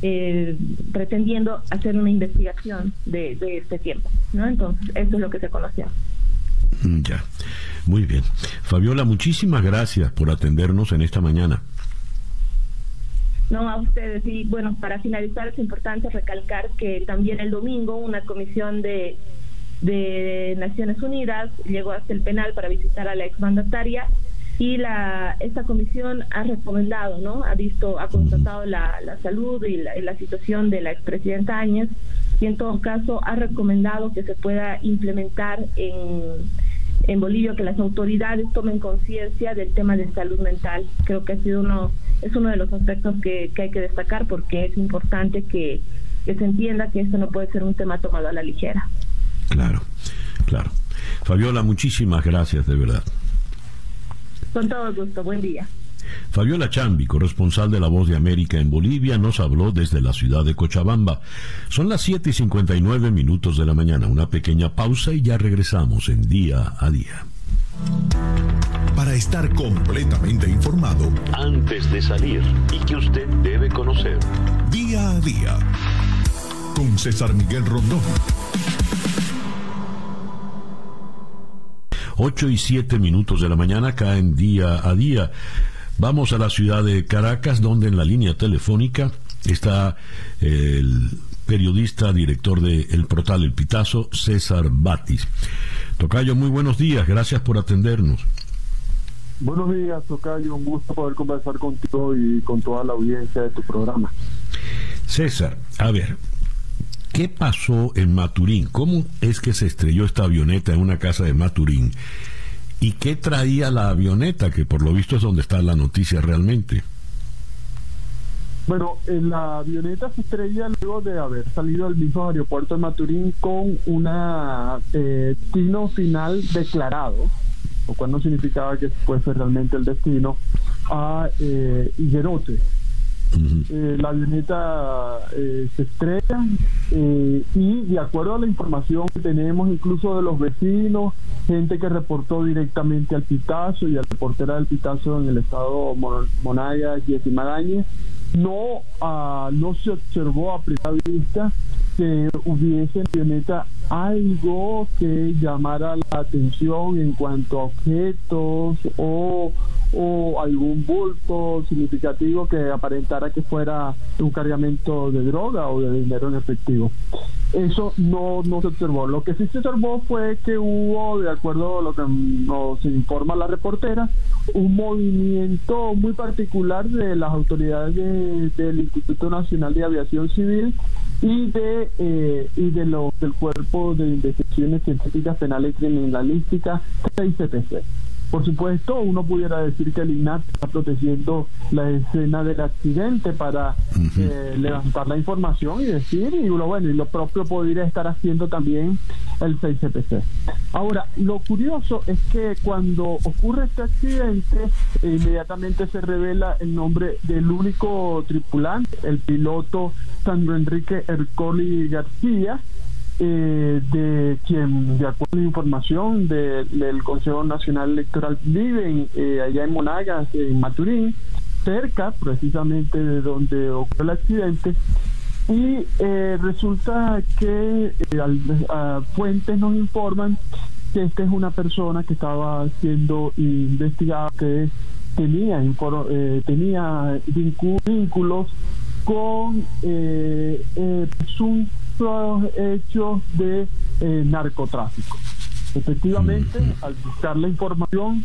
eh, pretendiendo hacer una investigación de, este tiempo. ¿no? Entonces eso es lo que se conoció. Mm, ya, muy bien. Fabiola, muchísimas gracias por atendernos en esta mañana. No, a ustedes. Y bueno, para finalizar es importante recalcar que también el domingo una comisión de de Naciones Unidas llegó hasta el penal para visitar a la exmandataria y la esta comisión ha recomendado, ¿no? Ha visto, ha constatado la, la salud y la, situación de la expresidenta Áñez y en todo caso ha recomendado que se pueda implementar en, en Bolivia que las autoridades tomen conciencia del tema de salud mental. Creo que ha sido uno es uno de los aspectos que, que hay que destacar porque es importante que, que se entienda que esto no puede ser un tema tomado a la ligera. Claro, claro. Fabiola, muchísimas gracias, de verdad. Con todo gusto, buen día. Fabiola Chambi, corresponsal de La Voz de América en Bolivia, nos habló desde la ciudad de Cochabamba. Son las 7 y 59 minutos de la mañana. Una pequeña pausa y ya regresamos en día a día. Para estar completamente informado, antes de salir y que usted debe conocer. Día a día. Con César Miguel Rondón. 8 y 7 minutos de la mañana caen día a día. Vamos a la ciudad de Caracas, donde en la línea telefónica está el periodista, director de El Portal El Pitazo, César Batis. Tocayo, muy buenos días, gracias por atendernos. Buenos días, Tocayo, un gusto poder conversar contigo y con toda la audiencia de tu programa. César, a ver, ¿Qué pasó en Maturín? ¿Cómo es que se estrelló esta avioneta en una casa de Maturín? ¿Y qué traía la avioneta? Que por lo visto es donde está la noticia realmente. Bueno, en la avioneta se estrella luego de haber salido del mismo aeropuerto de Maturín con una eh, destino final declarado, lo cual no significaba que fuese realmente el destino, a eh, Higuerote. Eh, la avioneta eh, se estrella eh, y de acuerdo a la información que tenemos incluso de los vecinos, gente que reportó directamente al Pitazo y al reportera del Pitazo en el estado Monaya, y Magañez, no, uh, no se observó a primera vista que hubiese en avioneta algo que llamara la atención en cuanto a objetos o o algún bulto significativo que aparentara que fuera un cargamento de droga o de dinero en efectivo. Eso no, no se observó. Lo que sí se observó fue que hubo, de acuerdo a lo que nos informa la reportera, un movimiento muy particular de las autoridades del Instituto Nacional de Aviación Civil y de eh, y de lo, del Cuerpo de Investigaciones Científicas Penales y Criminalísticas, CICPC Por supuesto, uno pudiera decir que el INAT está protegiendo la escena del accidente para eh, levantar la información y decir, y lo bueno, y lo propio podría estar haciendo también el 6CPC. Ahora, lo curioso es que cuando ocurre este accidente, inmediatamente se revela el nombre del único tripulante, el piloto Sandro Enrique Ercoli García, eh, de quien, de acuerdo a la información del Consejo Nacional Electoral, vive eh, allá en Monagas, en Maturín, cerca precisamente de donde ocurrió el accidente. Y eh, resulta que fuentes nos informan que esta es una persona que estaba siendo investigada, que tenía, tenía vínculos con eh, hechos de eh, narcotráfico. Efectivamente, al buscar la información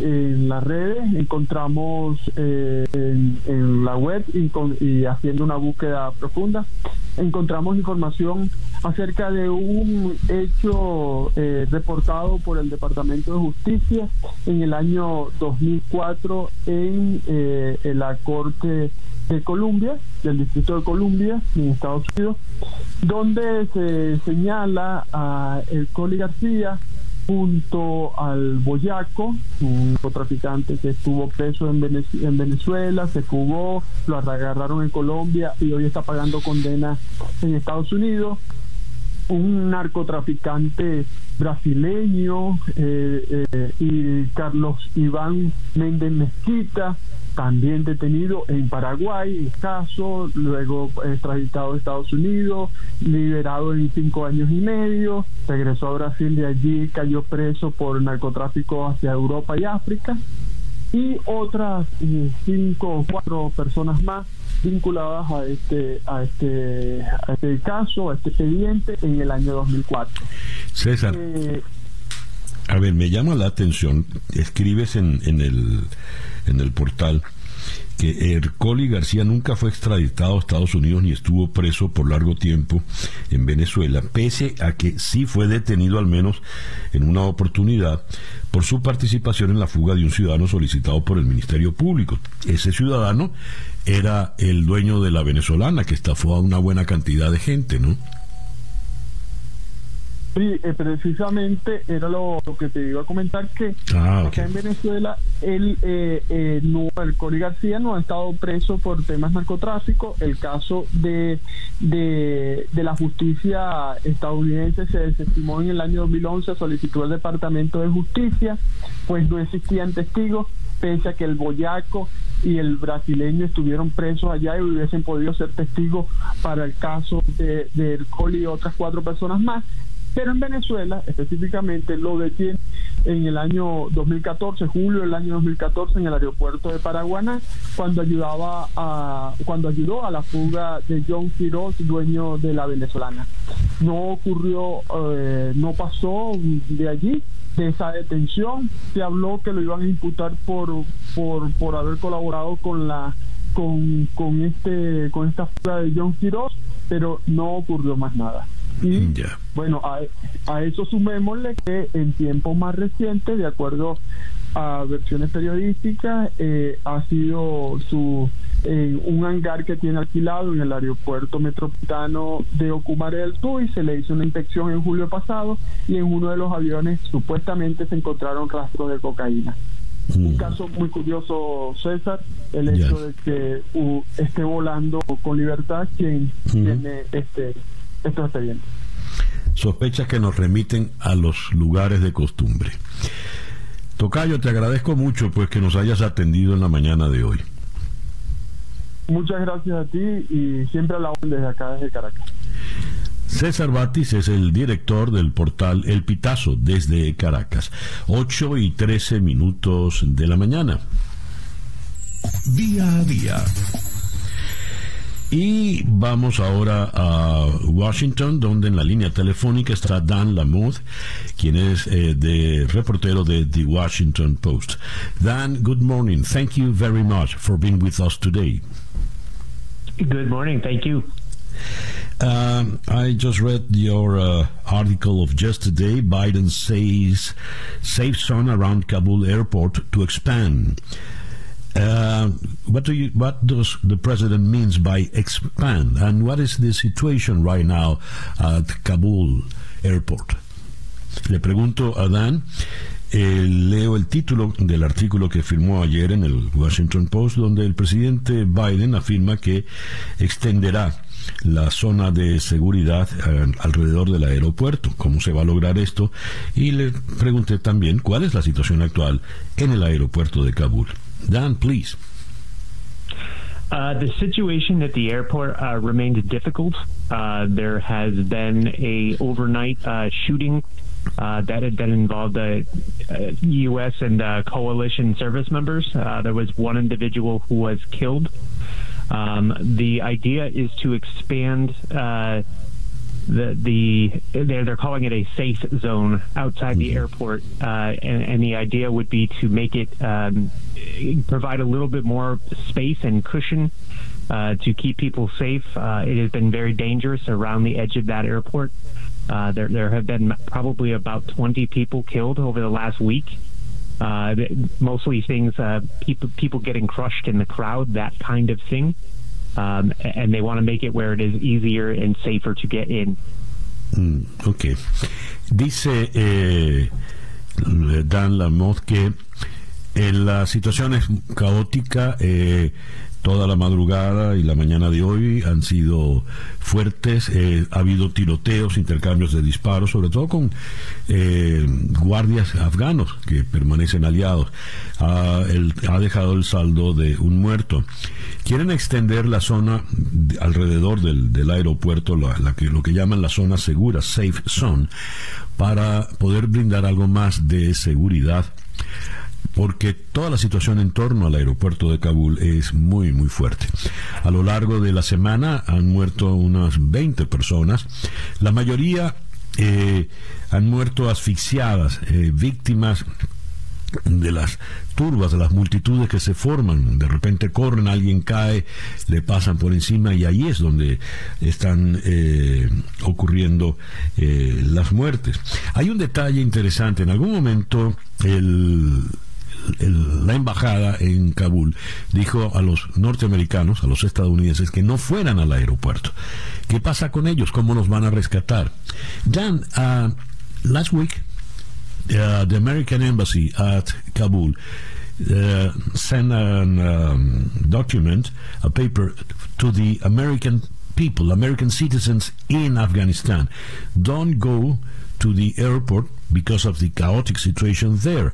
en las redes, encontramos eh, en, la web y, haciendo una búsqueda profunda, encontramos información acerca de un hecho eh, reportado por el Departamento de Justicia en el año 2004 en, en la Corte de Columbia, del Distrito de Columbia, en Estados Unidos, donde se señala a el Coli García junto al Boyaco, un traficante que estuvo preso en, Venezuela, se fugó, lo agarraron en Colombia y hoy está pagando condena en Estados Unidos. Un narcotraficante brasileño eh, eh, y Carlos Iván Méndez Mezquita, también detenido en Paraguay, caso, luego extraditado a Estados Unidos, liberado en cinco años y medio, regresó a Brasil, de allí cayó preso por narcotráfico hacia Europa y África, y otras eh, cinco o cuatro personas más vinculadas a este a este a este caso, a este expediente en el año 2004. César. Eh, a ver, me llama la atención, escribes en, en, el, en el portal que Ercoli García nunca fue extraditado a Estados Unidos ni estuvo preso por largo tiempo en Venezuela, pese a que sí fue detenido al menos en una oportunidad por su participación en la fuga de un ciudadano solicitado por el Ministerio Público. Ese ciudadano era el dueño de la venezolana que estafó a una buena cantidad de gente, ¿no? Sí, eh, precisamente era lo, que te iba a comentar que ah, acá en Venezuela el, eh, eh, no, el Coli García no ha estado preso por temas narcotráfico. El caso de, de, de la justicia estadounidense se desestimó en el año 2011, solicitó el Departamento de Justicia, pues no existían testigos pese a que el boyaco y el brasileño estuvieron presos allá y hubiesen podido ser testigos para el caso de, de Coli y otras cuatro personas más. Pero en Venezuela, específicamente, lo detiene en el año 2014, julio del año 2014, en el aeropuerto de Paraguaná, cuando ayudaba a, cuando ayudó a la fuga de John Quiroz, dueño de la venezolana. No ocurrió, eh, no pasó de allí, de esa detención. Se habló que lo iban a imputar por, por, por haber colaborado con la con, con este con esta fuga de John Quiroz, pero no ocurrió más nada. Y bueno, a, a, eso sumémosle que en tiempo más reciente, de acuerdo a versiones periodísticas, eh, ha sido su eh, un hangar que tiene alquilado en el aeropuerto metropolitano de Ocumare del Tuy. Se le hizo una inspección en julio pasado y en uno de los aviones supuestamente se encontraron rastros de cocaína. Un mm. caso muy curioso, César, el hecho de que esté volando con libertad quien tiene este esto está bien. Sospechas que nos remiten a los lugares de costumbre. Tocayo, te agradezco mucho pues que nos hayas atendido en la mañana de hoy. Muchas gracias a ti y siempre a la desde acá, desde Caracas. César Batis es el director del portal El Pitazo desde Caracas. 8 y 13 minutos de la mañana. Día a día y vamos ahora a Washington, donde en la línea telefónica está Dan Lamuth, quien es eh, de reportero de The Washington Post. Dan, good morning. Thank you very much for being with us today. Good morning. Thank you. Um, I just read your uh, article of just today. Biden says safe zone around Kabul airport to expand. Uh, what do you what does the president means by expand and what is the situation right now at Kabul airport? Le pregunto a Dan Eh, leo el título del artículo que firmó ayer en el Washington Post, donde el presidente Biden afirma que extenderá la zona de seguridad eh, alrededor del aeropuerto. ¿Cómo se va a lograr esto? Y le pregunté también cuál es la situación actual en el aeropuerto de Kabul. Dan, please. Uh, the situation at the airport uh, remains difficult. Uh, there has been a overnight uh, shooting uh, that that involved the uh, U.S. and coalition service members. There was one individual who was killed. Um, the idea is to expand the the they're, they're calling it a safe zone outside the mm-hmm. airport, uh, and, and, the idea would be to make it um, provide a little bit more space and cushion. to keep people safe, it has been very dangerous around the edge of that airport. Uh, there, there have been probably about 20 people killed over the last week. Uh, mostly things, uh, people, people getting crushed in the crowd, that kind of thing. Um, and they want to make it where it is easier and safer to get in. Mm, ok. Dice eh, Dan Lamotte que eh, la situación es caótica. Eh, toda la madrugada y la mañana de hoy han sido fuertes. Eh, ha habido tiroteos, intercambios de disparos, sobre todo con eh, guardias afganos que permanecen aliados. Ha, ha, dejado el saldo de un muerto. Quieren extender la zona alrededor del, aeropuerto, la, que, lo que llaman la zona segura, safe zone, para poder brindar algo más de seguridad porque toda la situación en torno al aeropuerto de Kabul es muy, muy fuerte. A lo largo de la semana han muerto unas 20 personas, la mayoría eh, han muerto asfixiadas, eh, víctimas de las turbas, de las multitudes que se forman. De repente corren, alguien cae, le pasan por encima y ahí es donde están eh, ocurriendo las muertes. Hay un detalle interesante. En algún momento el la embajada en Kabul dijo a los norteamericanos, a los estadounidenses, que no fueran al aeropuerto. ¿Qué pasa con ellos? ¿Cómo nos van a rescatar? Dan, last week, uh, the American embassy at Kabul uh, sent a um, document, a paper, to the American people, American citizens in Afghanistan. Don't go to the airport because of the chaotic situation there.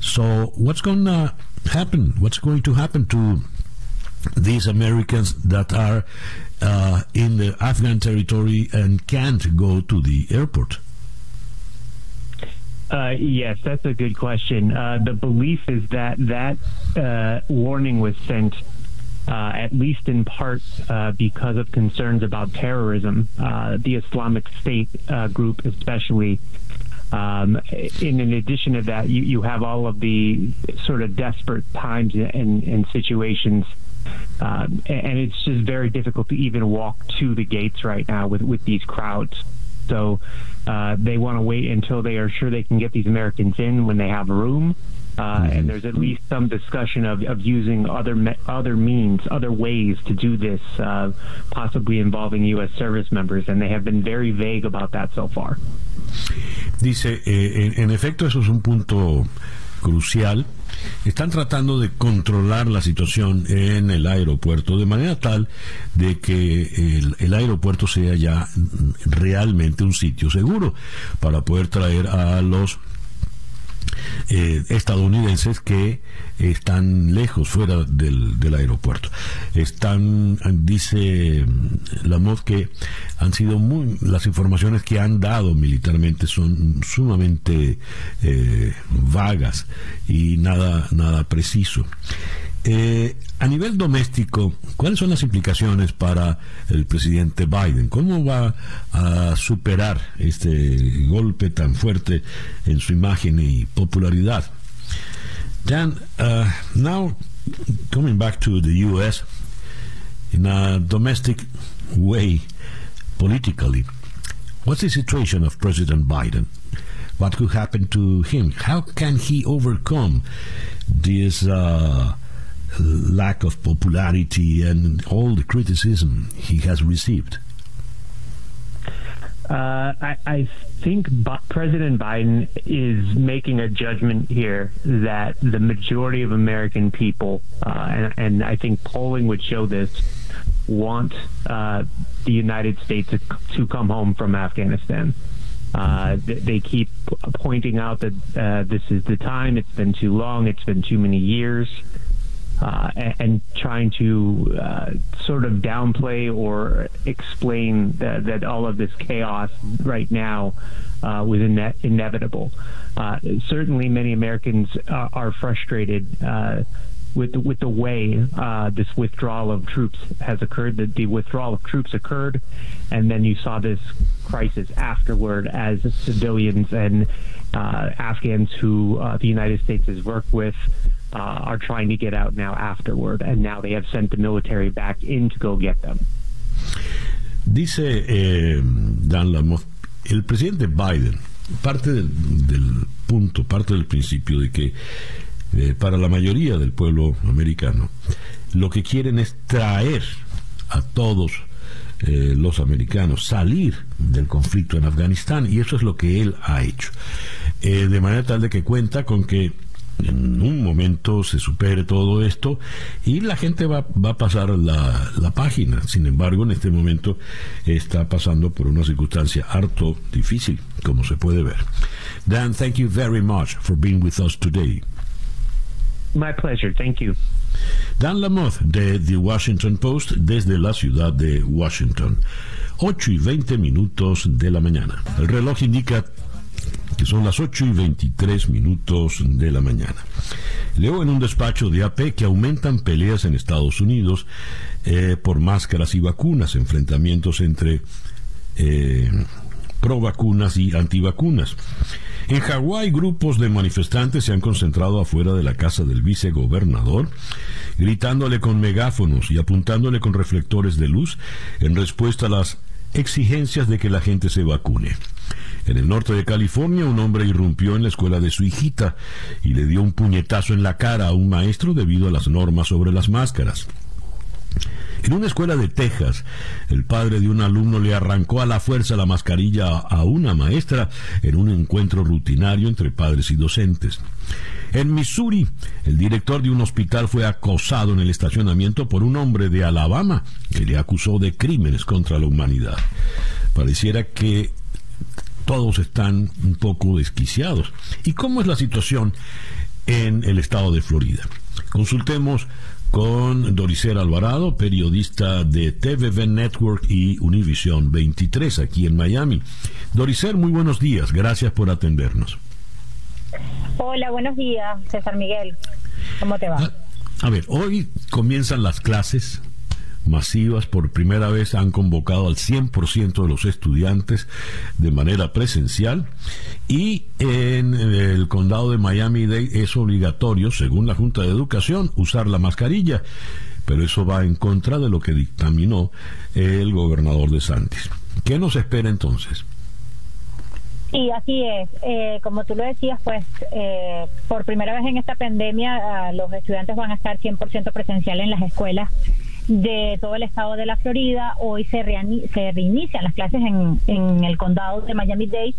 So, what's going to happen? What's going to happen to these Americans that are uh, in the Afghan territory and can't go to the airport? Uh, yes, that's a good question. Uh, the belief is that that uh, warning was sent uh, at least in part uh, because of concerns about terrorism. Uh, the Islamic State group, especially, um, in, in addition to that, you, you have all of the sort of desperate times and, and situations. Um, and it's just very difficult to even walk to the gates right now with, with these crowds. So uh, they want to wait until they are sure they can get these Americans in when they have room. Uh, and mm-hmm. there's at least some discussion of, of using other me- other means, other ways to do this, uh, possibly involving U.S. service members, and they have been very vague about that so far. Dice, eh, en, efecto, eso es un punto crucial. Están tratando de controlar la situación en el aeropuerto de manera tal de que el, aeropuerto sea ya realmente un sitio seguro para poder traer a los eh, estadounidenses que están lejos, fuera del, aeropuerto. Están, dice Lamotte, que han sido muy, las informaciones que han dado militarmente son sumamente eh, vagas y nada, nada preciso. Eh, a nivel doméstico, ¿cuáles son las implicaciones para el presidente Biden? ¿Cómo va a superar este golpe tan fuerte en su imagen y popularidad? Dan, uh, now coming back to the U.S. in a domestic way, politically. What's the situation of President Biden? What could happen to him? How can he overcome this uh, lack of popularity and all the criticism he has received? Uh, I, I, think President Biden is making a judgment here that the majority of American people, uh, and, and, I think polling would show this, want uh, the United States to, to, come home from Afghanistan. Uh, they keep pointing out that uh, this is the time. It's been too long. It's been too many years uh, and, trying to uh, sort of downplay or explain that, that, all of this chaos right now uh, was ine- inevitable. Uh, certainly, many Americans are frustrated uh, with with the way uh, this withdrawal of troops has occurred. That the withdrawal of troops occurred, and then you saw this crisis afterward as civilians and Afghans who the United States has worked with uh, are trying to get out now afterward, and now they have sent the military back in to go get them. Dice eh, Dan Lamoth, el presidente Biden parte del, del, punto, parte del principio de que eh, para la mayoría del pueblo americano lo que quieren es traer a todos eh, los americanos salir del conflicto en Afganistán y eso es lo que él ha hecho. Eh, de manera tal de que cuenta con que en un momento se supere todo esto y la gente va, va a pasar la, la, página. Sin embargo, en este momento está pasando por una circunstancia harto difícil, como se puede ver. Dan, thank you very much for being with us today. My pleasure, thank you. Dan Lamoth de The Washington Post desde la ciudad de Washington. 8 y 20 minutos de la mañana. El reloj indica que son las 8 y 23 minutos de la mañana. Leo en un despacho de AP que aumentan peleas en Estados Unidos eh, por máscaras y vacunas, enfrentamientos entre eh, pro vacunas y antivacunas. En Hawái, grupos de manifestantes se han concentrado afuera de la casa del vicegobernador, gritándole con megáfonos y apuntándole con reflectores de luz en respuesta a las exigencias de que la gente se vacune. En el norte de California, un hombre irrumpió en la escuela de su hijita y le dio un puñetazo en la cara a un maestro debido a las normas sobre las máscaras. En una escuela de Texas, el padre de un alumno le arrancó a la fuerza la mascarilla a una maestra en un encuentro rutinario entre padres y docentes. En Missouri, el director de un hospital fue acosado en el estacionamiento por un hombre de Alabama que le acusó de crímenes contra la humanidad. Pareciera que todos están un poco desquiciados. ¿Y cómo es la situación en el estado de Florida? Consultemos con Doricer Alvarado, periodista de TVV Network y Univision 23 aquí en Miami. Doricer, muy buenos días, gracias por atendernos. Hola, buenos días, César Miguel. ¿Cómo te va? Ah, a ver, hoy comienzan las clases masivas por primera vez han convocado al 100% de los estudiantes de manera presencial y en el condado de Miami-Dade es obligatorio, según la Junta de Educación, usar la mascarilla, pero eso va en contra de lo que dictaminó el gobernador de Santis. ¿Qué nos espera entonces? Sí, así es. Eh, como tú lo decías, pues eh, por primera vez en esta pandemia ah, los estudiantes van a estar 100% presencial en las escuelas de todo el estado de la Florida. Hoy se, se reinician las clases en, en el condado de Miami-Dade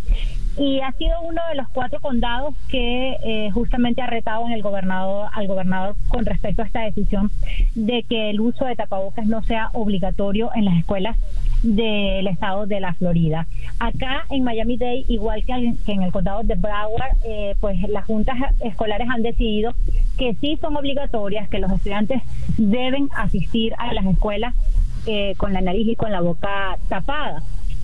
y ha sido uno de los cuatro condados que eh, justamente ha retado en el gobernador, al gobernador con respecto a esta decisión de que el uso de tapabocas no sea obligatorio en las escuelas del estado de la Florida. Acá en Miami-Dade, igual que en el condado de Broward, eh, pues las juntas escolares han decidido que sí son obligatorias, que los estudiantes deben asistir a las escuelas eh, con la nariz y con la boca tapada.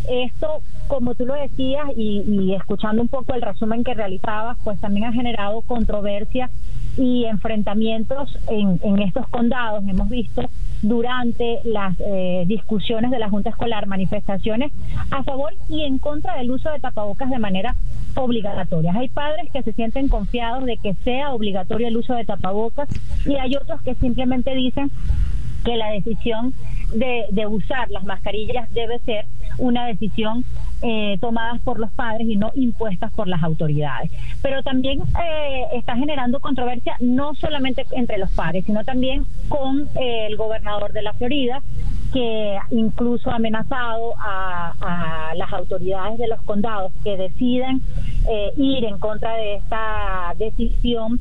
Esto, como tú lo decías, y, escuchando un poco el resumen que realizabas, pues también ha generado controversia y enfrentamientos en, en estos condados. Hemos visto durante las eh, discusiones de la Junta Escolar manifestaciones a favor y en contra del uso de tapabocas de manera obligatoria. Hay padres que se sienten confiados de que sea obligatorio el uso de tapabocas y hay otros que simplemente dicen que la decisión de, de, usar las mascarillas debe ser una decisión eh, tomada por los padres y no impuestas por las autoridades. Pero también eh, está generando controversia no solamente entre los padres, sino también con eh, el gobernador de la Florida, que incluso ha amenazado a, las autoridades de los condados que deciden eh, ir en contra de esta decisión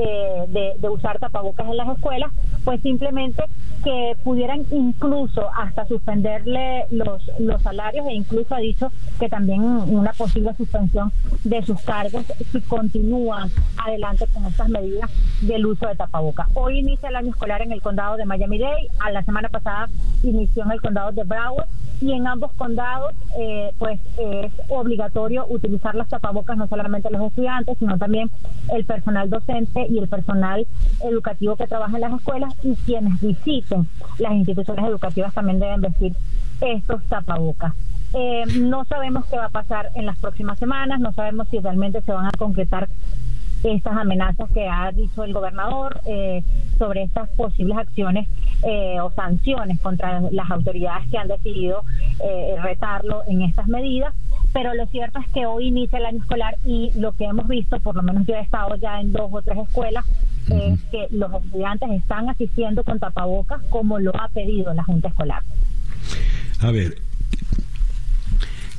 eh, de, usar tapabocas en las escuelas, pues simplemente que pudieran incluso hasta suspenderle los, los salarios e incluso ha dicho que también una posible suspensión de sus cargos si continúan adelante con estas medidas del uso de tapabocas. Hoy inicia el año escolar en el condado de Miami-Dade, a la semana pasada inició en el condado de Broward y en ambos condados eh, pues es obligatorio utilizar las tapabocas no solamente los estudiantes sino también el personal docente y el personal educativo que trabaja en las escuelas y quienes visiten las instituciones educativas también deben vestir estos tapabocas. Eh, no sabemos qué va a pasar en las próximas semanas, no sabemos si realmente se van a concretar estas amenazas que ha dicho el gobernador eh, sobre estas posibles acciones eh, o sanciones contra las autoridades que han decidido eh, retarlo en estas medidas. Pero lo cierto es que hoy inicia el año escolar y lo que hemos visto, por lo menos yo he estado ya en dos o tres escuelas, es que los estudiantes están asistiendo con tapabocas como lo ha pedido la Junta Escolar. A ver,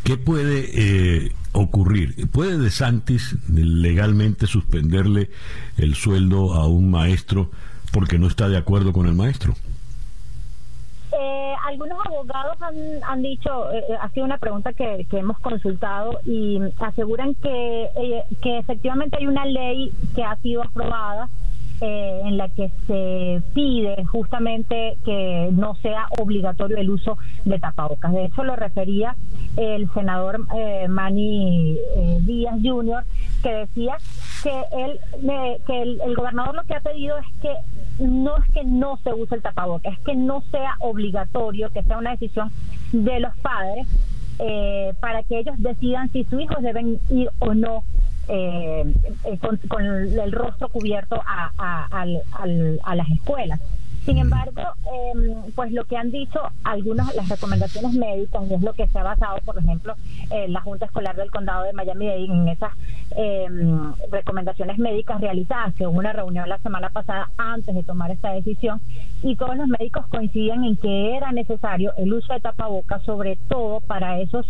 ¿qué puede ocurrir? ¿Puede De Santis legalmente suspenderle el sueldo a un maestro porque no está de acuerdo con el maestro? Eh, algunos abogados han, han dicho, eh, eh, ha sido una pregunta que, que hemos consultado y aseguran que, que efectivamente hay una ley que ha sido aprobada eh, en la que se pide justamente que no sea obligatorio el uso de tapabocas. De hecho, lo refería el senador eh, Manny eh, Díaz Jr., que decía que, él, que el, gobernador lo que ha pedido es que no es que no se use el tapabocas, es que no sea obligatorio, que sea una decisión de los padres para que ellos decidan si sus hijos deben ir o no eh, eh, con, el rostro cubierto a, a, las escuelas. Sin embargo, em, pues lo que han dicho algunas las recomendaciones médicas y es lo que se ha basado, por ejemplo, en la Junta Escolar del Condado de Miami-Dade en esas em, recomendaciones médicas realizadas, que hubo una reunión la semana pasada antes de tomar esta decisión y todos los médicos coinciden en que era necesario el uso de tapabocas, sobre todo para esos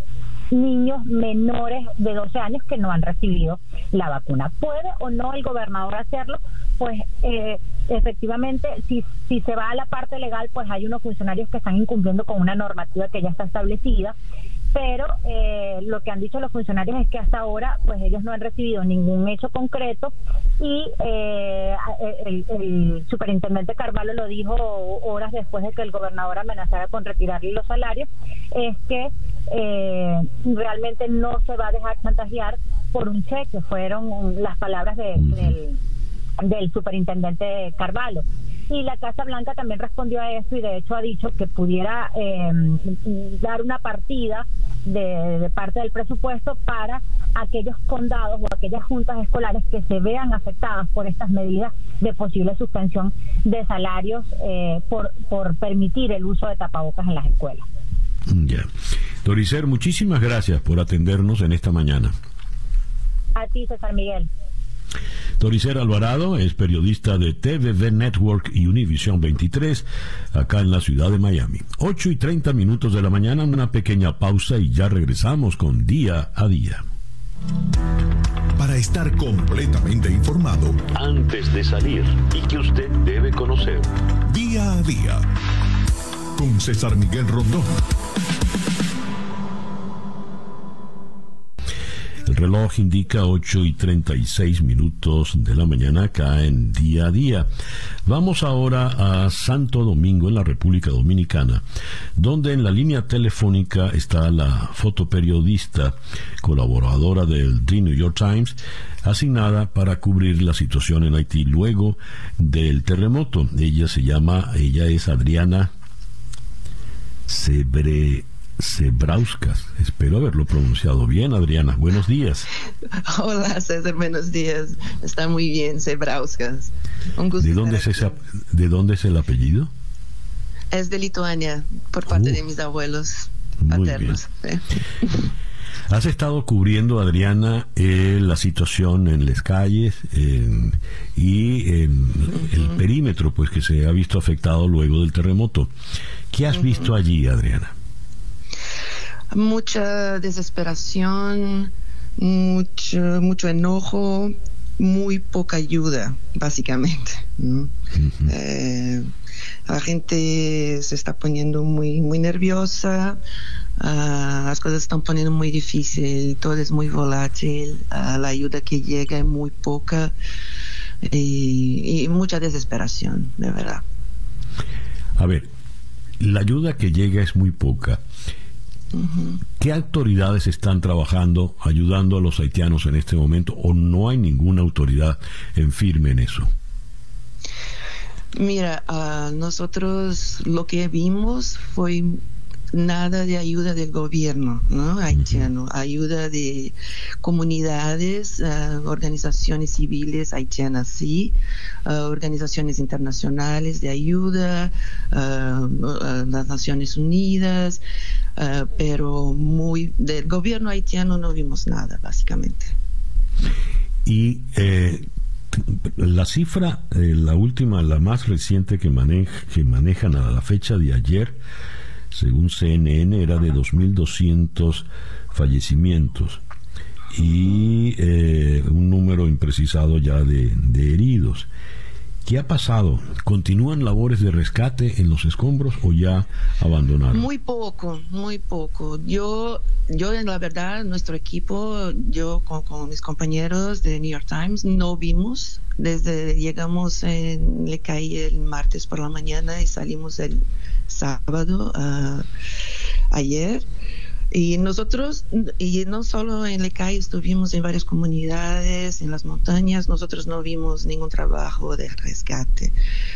niños menores de 12 años que no han recibido la vacuna. ¿Puede o no el gobernador hacerlo? Pues eh, efectivamente, si, si se va a la parte legal, pues hay unos funcionarios que están incumpliendo con una normativa que ya está establecida pero eh, lo que han dicho los funcionarios es que hasta ahora pues ellos no han recibido ningún hecho concreto y eh, el, el, superintendente Carvalho lo dijo horas después de que el gobernador amenazara con retirarle los salarios es que eh, realmente no se va a dejar chantajear por un cheque fueron las palabras del, del superintendente Carvalho y la Casa Blanca también respondió a eso y de hecho ha dicho que pudiera eh, dar una partida de, parte del presupuesto para aquellos condados o aquellas juntas escolares que se vean afectadas por estas medidas de posible suspensión de salarios eh, por, por permitir el uso de tapabocas en las escuelas. Ya. Doricer, muchísimas gracias por atendernos en esta mañana. A ti, César Miguel. Toricer Alvarado es periodista de TVV Network y Univision 23, acá en la ciudad de Miami. 8 y 30 minutos de la mañana, una pequeña pausa y ya regresamos con Día a Día. Para estar completamente informado, antes de salir y que usted debe conocer. Día a Día, con César Miguel Rondón. El reloj indica 8 y 36 minutos de la mañana acá en día a día. Vamos ahora a Santo Domingo, en la República Dominicana, donde en la línea telefónica está la fotoperiodista, colaboradora del The New York Times, asignada para cubrir la situación en Haití luego del terremoto. Ella se llama, ella es Adriana Sebre Sebrauskas. Espero haberlo pronunciado bien, Adriana. Buenos días. Hola, César. Buenos días. Está muy bien, Sebrauskas. Un gusto. ¿De dónde, es ¿De dónde es el apellido? Es de Lituania, por parte de mis abuelos. Paternos. Has estado cubriendo, Adriana, eh, la situación en las calles en- y en el perímetro, pues que se ha visto afectado luego del terremoto. ¿Qué has visto allí, Adriana? Mucha desesperación, mucho, mucho enojo, muy poca ayuda, básicamente. ¿no? Eh, la gente se está poniendo muy, muy nerviosa, ah, las cosas están poniendo muy difícil, todo es muy volátil, ah, la ayuda que llega es muy poca y, y mucha desesperación, de verdad. A ver, la ayuda que llega es muy poca. ¿Qué autoridades están trabajando ayudando a los haitianos en este momento o no hay ninguna autoridad en firme en eso? Mira, ah, nosotros lo que vimos fue nada de ayuda del gobierno ¿no? haitiano, ayuda de comunidades, ah, organizaciones civiles haitianas, sí, ah, organizaciones internacionales de ayuda, las Naciones Unidas, ah, pero muy del gobierno haitiano no vimos nada, básicamente. Y eh, la cifra, eh, la última, la más reciente que, manej- que manejan a la fecha de ayer, según CNN, era de 2.200 fallecimientos y eh, un número imprecisado ya de, de heridos. ¿Qué ha pasado? ¿Continúan labores de rescate en los escombros o ya abandonaron? Muy poco, muy poco. Yo, yo la verdad, nuestro equipo, yo con, mis compañeros de New York Times, no vimos. Desde llegamos en Le Calle el martes por la mañana y salimos el sábado ah, ayer. Y nosotros, y no solo en Le Calle, estuvimos en varias comunidades, en las montañas, nosotros no vimos ningún trabajo de rescate.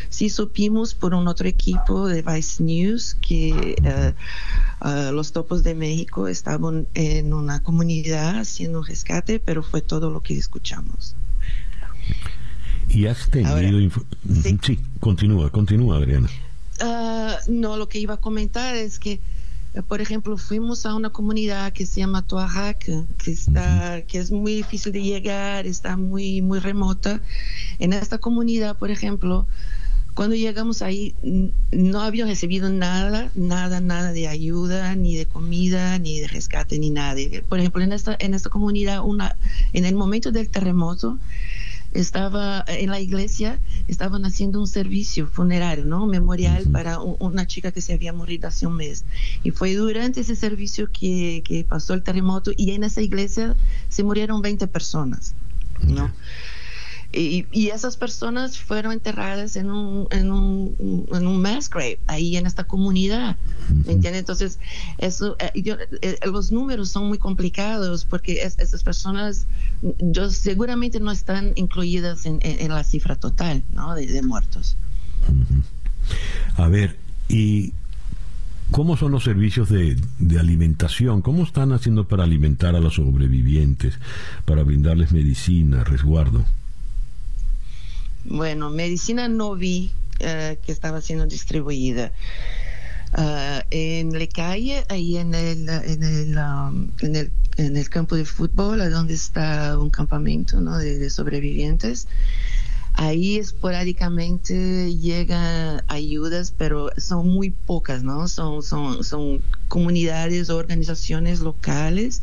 Sí supimos por un otro equipo de Vice News que eh, los topos de México estaban en una comunidad haciendo un rescate, pero fue todo lo que escuchamos. ¿Y has tenido... Ahora, sí. sí, continúa, continúa, Adriana. Ah, no, lo que iba a comentar es que, por ejemplo, fuimos a una comunidad que se llama Toajac, que está, que es muy difícil de llegar, está muy, muy remota. En esta comunidad, por ejemplo, cuando llegamos ahí, no había recibido nada, nada, nada de ayuda, ni de comida, ni de rescate, ni nada. Por ejemplo, en esta, en esta comunidad, una, en el momento del terremoto, estaba en la iglesia, estaban haciendo un servicio funerario, ¿no? Memorial para una chica que se había morido hace un mes. Y fue durante ese servicio que, que pasó el terremoto y en esa iglesia se murieron 20 personas, ¿no? Y, y esas personas fueron enterradas en un, en un, en un mass grave, ahí en esta comunidad. ¿Me entiendes? Entonces, eso, eh, yo- eh, los números son muy complicados porque es- esas personas yo, seguramente no están incluidas en, en- en la cifra total ¿no? de, de muertos. A ver, ¿y cómo son los servicios de, de alimentación? ¿Cómo están haciendo para alimentar a los sobrevivientes, para brindarles medicina, resguardo? Bueno, medicina no vi eh, que estaba siendo distribuida. Ah, en Le Calle, ahí en el, en, el, um, en, el, campo de fútbol, donde está un campamento ¿no? de, de sobrevivientes, ahí esporádicamente llegan ayudas, pero son muy pocas, ¿no? Son, son, son comunidades organizaciones locales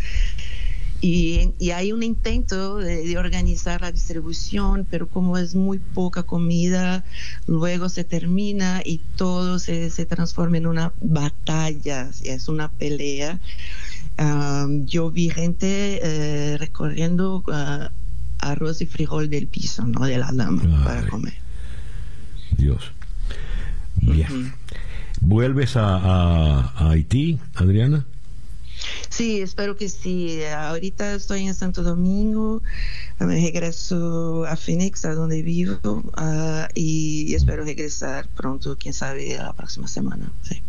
y, y hay un intento de, de organizar la distribución, pero como es muy poca comida, luego se termina y todo se, se transforma en una batalla, es una pelea. Um, yo vi gente eh, recorriendo uh, arroz y frijol del piso, ¿no? De la lama para comer. Dios. Bien. ¿Vuelves a, a- a Haití, Adriana? Sí, espero que sí. Ahorita estoy en Santo Domingo, me regreso a Phoenix, a donde vivo, ah, y espero regresar pronto, quién sabe, la próxima semana. Sí.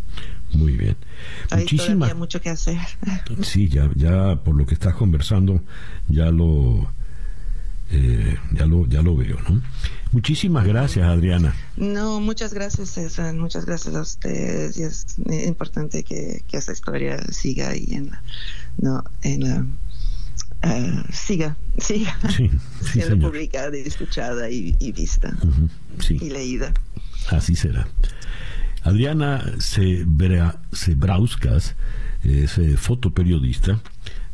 Muy bien. Hay mucho que hacer. Sí, ya, ya por lo que estás conversando, ya lo Eh, ya, lo, ya lo veo, ¿no? Muchísimas gracias, Adriana. No, muchas gracias, César. Muchas gracias a ustedes. Y es importante que, que esa historia siga ahí en la, no, en la, ah, siga, siga siendo publicada y escuchada y, vista y leída. Así será. Adriana Sebrauskas es eh, fotoperiodista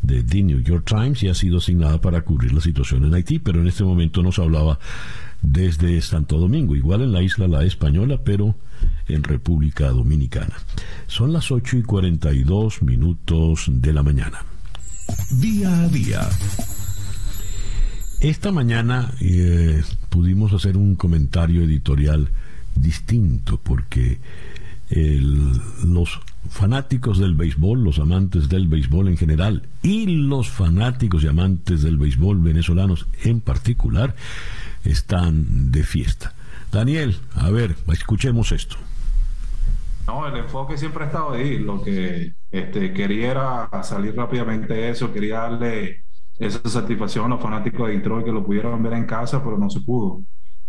de The New York Times y ha sido asignada para cubrir la situación en Haití, pero en este momento nos hablaba desde Santo Domingo, igual en la isla La Española, pero en República Dominicana. Son las 8 y 42 minutos de la mañana. Día a día. Esta mañana eh, pudimos hacer un comentario editorial distinto porque los fanáticos del béisbol, los amantes del béisbol en general y los fanáticos y amantes del béisbol venezolanos en particular están de fiesta. Daniel, a ver, escuchemos esto. No, el enfoque siempre ha estado ahí. Lo que este, quería era salir rápidamente eso, quería darle esa satisfacción a los fanáticos de Detroit que lo pudieran ver en casa, pero no se pudo.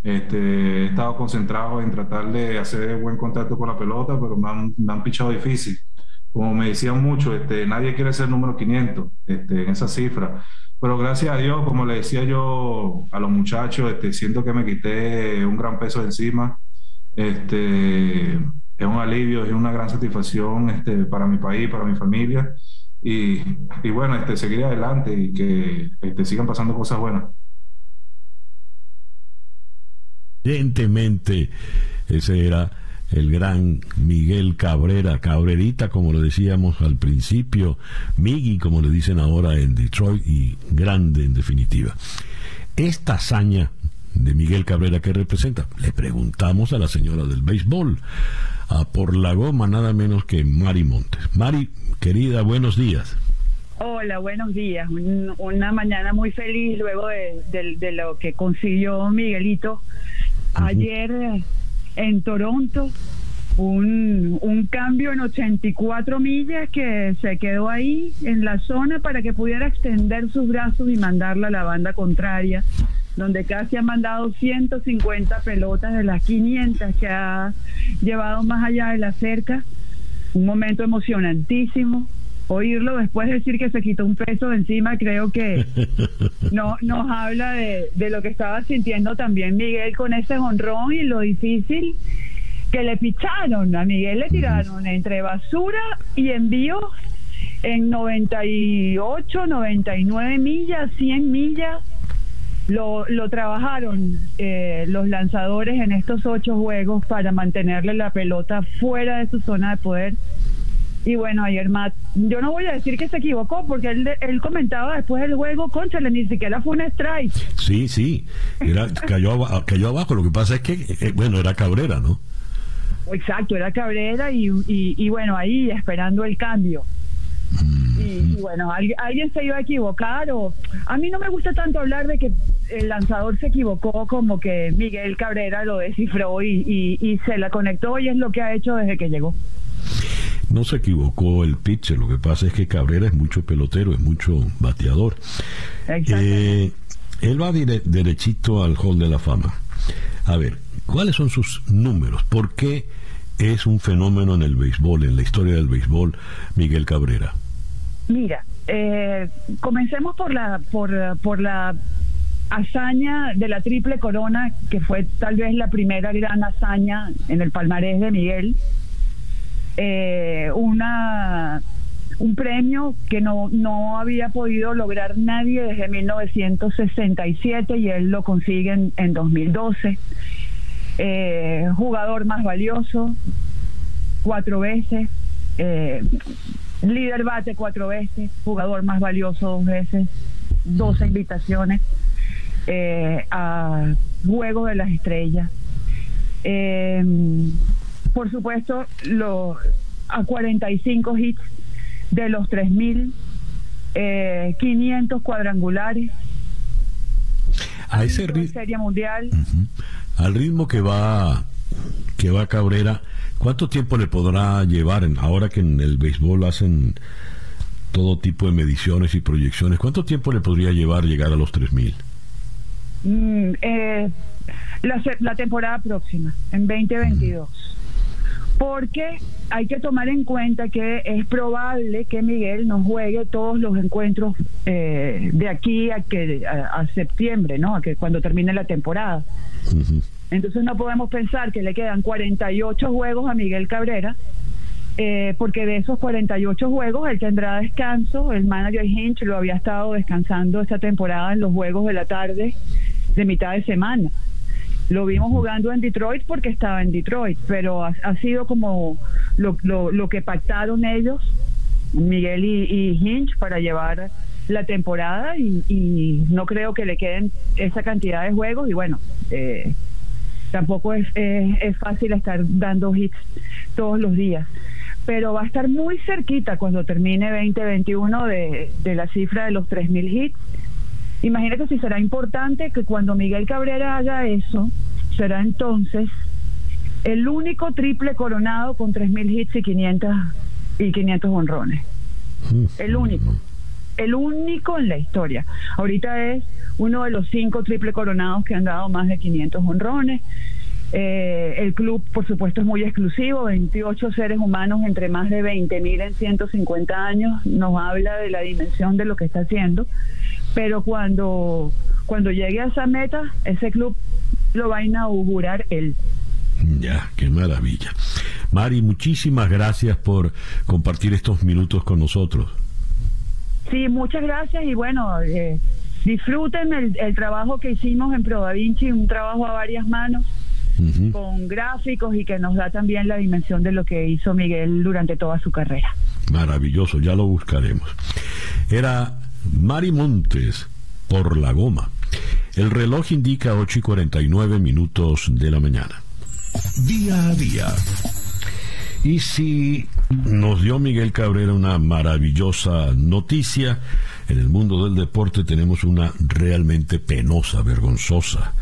Este, he estado concentrado en tratar de hacer buen contacto con la pelota, pero me han, me han pichado difícil. Como me decían mucho, este, nadie quiere ser número 500 este, en esa cifra. Pero gracias a Dios, como le decía yo a los muchachos, este, siento que me quité un gran peso de encima. Este, es un alivio, es una gran satisfacción este, para mi país, para mi familia. Y, y bueno, este, seguir adelante y que este, sigan pasando cosas buenas. Evidentemente, ese era el gran Miguel Cabrera, Cabrerita, como lo decíamos al principio, Miggy, como le dicen ahora en Detroit, y grande en definitiva. Esta hazaña de Miguel Cabrera, ¿qué representa? Le preguntamos a la señora del béisbol, a por la goma, nada menos que Mari Montes. Mari, querida, buenos días. Hola, buenos días. una mañana muy feliz luego de lo que consiguió Miguelito ayer en Toronto un, un, cambio en 84 millas que se quedó ahí en la zona para que pudiera extender sus brazos y mandarla a la banda contraria, donde casi ha mandado 150 pelotas de las 500 que ha llevado más allá de la cerca. Un momento emocionantísimo oírlo después decir que se quitó un peso de encima, creo que no, nos habla de, de lo que estaba sintiendo también Miguel con ese honrón y lo difícil que le picharon. A Miguel le tiraron entre basura y envíos en 98, 99 millas, 100 millas. Lo, lo trabajaron eh, los lanzadores en estos ocho juegos para mantenerle la pelota fuera de su zona de poder y bueno, ayer Matt, yo no voy a decir que se equivocó, porque él, él comentaba después del juego, conchale, ni siquiera fue un strike. Sí, sí, era, cayó, cayó abajo. Lo que pasa es que, eh, bueno, era Cabrera, ¿no? Exacto, era Cabrera y, y, bueno, ahí esperando el cambio. Mm. Y, bueno, alguien, se iba a equivocar o a mí no me gusta tanto hablar de que el lanzador se equivocó como que Miguel Cabrera lo descifró y, y se la conectó y es lo que ha hecho desde que llegó. No se equivocó el pitcher, lo que pasa es que Cabrera es mucho pelotero, es mucho bateador. Eh, él va derechito al Hall de la Fama. A ver, ¿cuáles son sus números? ¿Por qué es un fenómeno en el béisbol, en la historia del béisbol, Miguel Cabrera? Mira, eh, comencemos por la, por, por la hazaña de la triple corona, que fue tal vez la primera gran hazaña en el palmarés de Miguel eh, una un premio que no, no había podido lograr nadie desde 1967 y él lo consigue en, 2012. Eh, jugador más valioso, cuatro veces. Eh, líder bate cuatro veces, jugador más valioso dos veces, 12 invitaciones a Juego de las Estrellas. Por supuesto, lo, a 45 hits de los 3.500 eh, cuadrangulares. A ese ritmo. Serie mundial. Al ritmo que va que va Cabrera, ¿cuánto tiempo le podrá llevar ahora que en el béisbol hacen todo tipo de mediciones y proyecciones? ¿Cuánto tiempo le podría llevar llegar a los 3000? mm, eh, la, la temporada próxima, en 2022. Porque hay que tomar en cuenta que es probable que Miguel no juegue todos los encuentros eh, de aquí a que a, a septiembre, ¿no? A que cuando termine la temporada. Entonces no podemos pensar que le quedan 48 juegos a Miguel Cabrera, eh, porque de esos 48 juegos él tendrá descanso. El manager Hinch lo había estado descansando esta temporada en los juegos de la tarde de mitad de semana. Lo vimos jugando en Detroit porque estaba en Detroit, pero ha, sido como lo, lo, lo que pactaron ellos, Miguel y, Hinch, para llevar la temporada y, no creo que le queden esa cantidad de juegos y bueno, eh, tampoco es, es, es fácil estar dando hits todos los días. Pero va a estar muy cerquita cuando termine 2021 de, de la cifra de los 3.000 hits. Imagínate si será importante que cuando Miguel Cabrera haga eso, será entonces el único triple coronado con 3.000 hits y 500, y 500 honrones. El único. El único en la historia. Ahorita es uno de los cinco triple coronados que han dado más de 500 honrones. Eh, el club, por supuesto, es muy exclusivo, 28 seres humanos entre más de 20 mil en 150 años, nos habla de la dimensión de lo que está haciendo, pero cuando, cuando llegue a esa meta, ese club lo va a inaugurar él. Ya, qué maravilla. Mari, muchísimas gracias por compartir estos minutos con nosotros. Sí, muchas gracias y bueno, eh, disfruten el, el trabajo que hicimos en Pro Da Vinci, un trabajo a varias manos con gráficos y que nos da también la dimensión de lo que hizo Miguel durante toda su carrera. Maravilloso, ya lo buscaremos. Era Mari Montes por la goma. El reloj indica 8 y 49 minutos de la mañana. Día a día. Y si nos dio Miguel Cabrera una maravillosa noticia, en el mundo del deporte tenemos una realmente penosa, vergonzosa.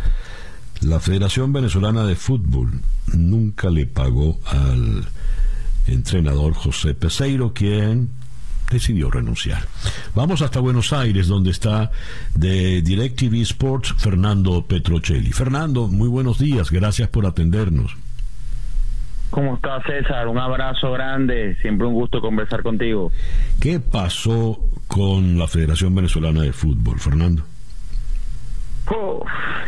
La Federación Venezolana de Fútbol nunca le pagó al entrenador José Peseiro, quien decidió renunciar. Vamos hasta Buenos Aires, donde está de DirecTV Sports Fernando Petrocelli. Fernando, muy buenos días, gracias por atendernos. ¿Cómo estás, César? Un abrazo grande, siempre un gusto conversar contigo. ¿Qué pasó con la Federación Venezolana de Fútbol, Fernando?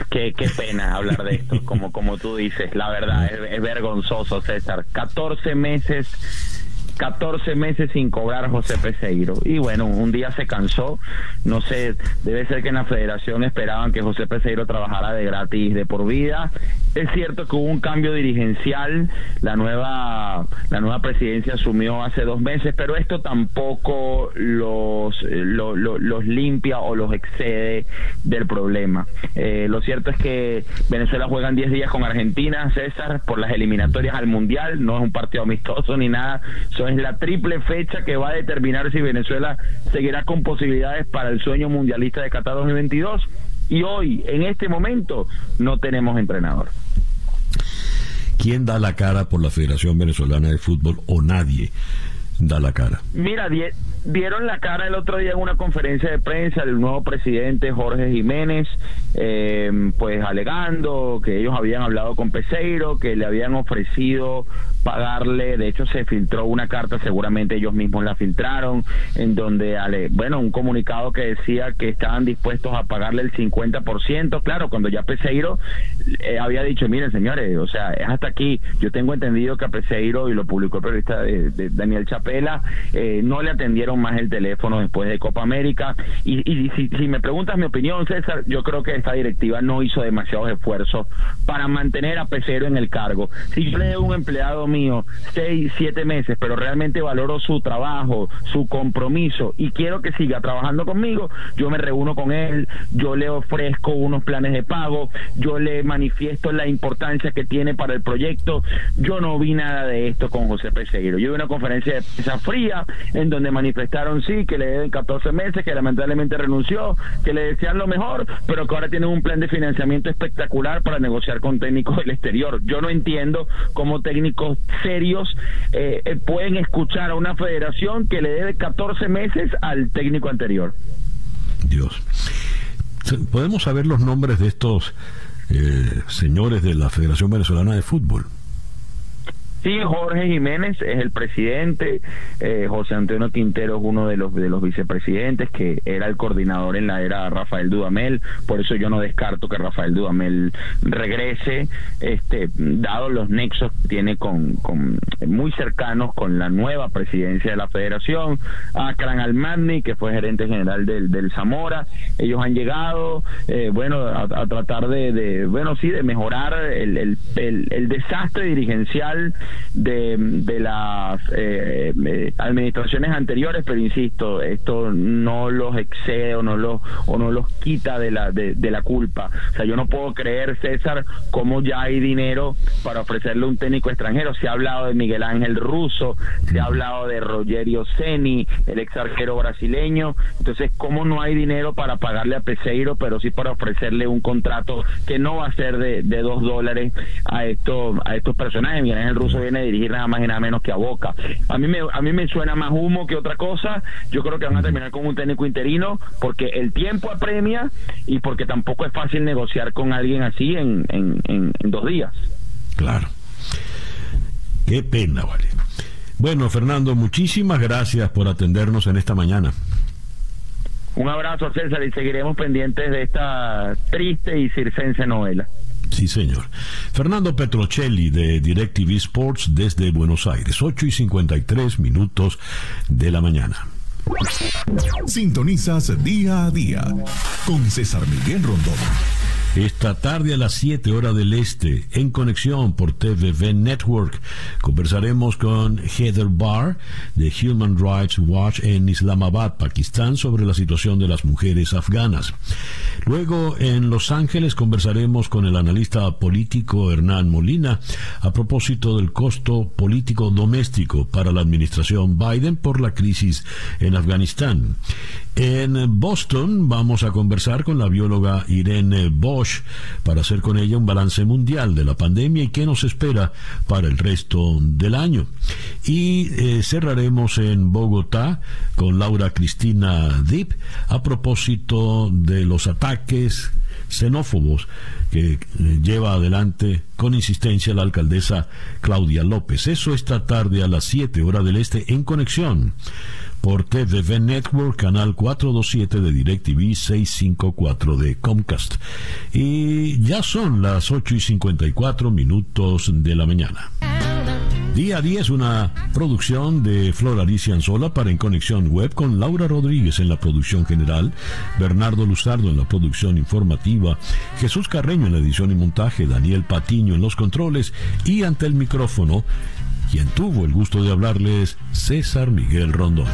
Qué, qué pena hablar de esto, como, como tú dices, la verdad, es, es vergonzoso, César. 14 meses 14 meses sin cobrar José Peseiro. Y bueno, un día se cansó. No sé, debe ser que en la federación esperaban que José Peseiro trabajara de gratis de por vida. Es cierto que hubo un cambio dirigencial. La nueva, la nueva presidencia asumió hace dos meses, pero esto tampoco los, lo- lo- los limpia o los excede del problema. Eh, lo cierto es que Venezuela juega en 10 días con Argentina, César, por las eliminatorias al Mundial. No es un partido amistoso ni nada. Eso es la triple fecha que va a determinar si Venezuela seguirá con posibilidades para el sueño mundialista de Qatar 2022. Y hoy, en este momento, no tenemos entrenador. ¿Quién da la cara por la Federación Venezolana de Fútbol o nadie da la cara? Mira, die- dieron la cara el otro día en una conferencia de prensa del nuevo presidente Jorge Jiménez, eh, pues alegando que ellos habían hablado con Peseiro, que le habían ofrecido pagarle, de hecho se filtró una carta, seguramente ellos mismos la filtraron, en donde, bueno, un comunicado que decía que estaban dispuestos a pagarle el 50%, claro, cuando ya Peseiro eh, había dicho, miren señores, o sea, es hasta aquí, yo tengo entendido que a Peseiro, y lo publicó el periodista de, Daniel Chapela, eh, no le atendieron más el teléfono después de Copa América, y, y si, si me preguntas mi opinión, César, yo creo que esta directiva no hizo demasiados esfuerzos para mantener a Peseiro en el cargo. Si yo le doy un empleado mío seis, siete meses, pero realmente valoro su trabajo, su compromiso y quiero que siga trabajando conmigo, yo me reúno con él, yo le ofrezco unos planes de pago, yo le manifiesto la importancia que tiene para el proyecto. Yo no vi nada de esto con José Peseiro. Yo vi una conferencia de prensa fría en donde manifestaron sí que le deben 14 meses, que lamentablemente renunció, que le desean lo mejor, pero que ahora tienen un plan de financiamiento espectacular para negociar con técnicos del exterior. Yo no entiendo cómo técnicos serios eh, eh, pueden escuchar a una federación que le debe 14 meses al técnico anterior. Dios. ¿Podemos saber los nombres de estos eh, señores de la Federación Venezolana de Fútbol? Sí, Jorge Jiménez es el presidente, eh, José Antonio Quintero es uno de los de los vicepresidentes que era el coordinador en la era Rafael Dudamel, por eso yo no descarto que Rafael Dudamel regrese, este, dado los nexos que tiene con, con muy cercanos con la nueva presidencia de la Federación, Akran Almani, que fue gerente general del, del Zamora, ellos han llegado, eh, bueno, a, tratar de, de, bueno, sí, de mejorar el, el, el, el desastre dirigencial de, de las eh, eh, administraciones anteriores, pero insisto, esto no los excede o no los, o no los quita de la, de, la culpa. O sea, yo no puedo creer, César, cómo ya hay dinero para ofrecerle un técnico extranjero. Se ha hablado de Miguel Ángel Russo, se ha hablado de Rogerio Ceni, el ex arquero brasileño. Entonces, ¿cómo no hay dinero para pagarle a Peseiro, pero sí para ofrecerle un contrato que no va a ser de, de dos dólares a, estos a estos personajes? Miguel Ángel Russo viene a dirigir nada más y nada menos que a Boca. A mí me, a mí me suena más humo que otra cosa. Yo creo que van a terminar con un técnico interino porque el tiempo apremia y porque tampoco es fácil negociar con alguien así en, en, en, dos días. Claro. Qué pena, vale. Bueno, Fernando, muchísimas gracias por atendernos en esta mañana. Un abrazo, César, y seguiremos pendientes de esta triste y circense novela. Sí, señor. Fernando Petrocelli de DirecTV Sports desde Buenos Aires, 8 y 53 minutos de la mañana. Sintonizas día a día con César Miguel Rondón. Esta tarde a las 7 horas del este, en conexión por TVV Network, conversaremos con Heather Barr de Human Rights Watch en Islamabad, Pakistán, sobre la situación de las mujeres afganas. Luego, en Los Ángeles, conversaremos con el analista político Hernán Molina a propósito del costo político doméstico para la administración Biden por la crisis en Afganistán. En Boston vamos a conversar con la bióloga Irene Bosch para hacer con ella un balance mundial de la pandemia y qué nos espera para el resto del año. Y eh, cerraremos en Bogotá con Laura Cristina Dip a propósito de los ataques xenófobos que eh, lleva adelante con insistencia la alcaldesa Claudia López. Eso esta tarde a las 7 horas del este en conexión por TVV Network, canal 427 de DirecTV 654 de Comcast. Y ya son las 8 y 54 minutos de la mañana. Día a día es una producción de Flor Alicia Anzola para En Conexión Web con Laura Rodríguez en la producción general, Bernardo Luzardo en la producción informativa, Jesús Carreño en la edición y montaje, Daniel Patiño en los controles y ante el micrófono, quien tuvo el gusto de hablarles, César Miguel Rondón.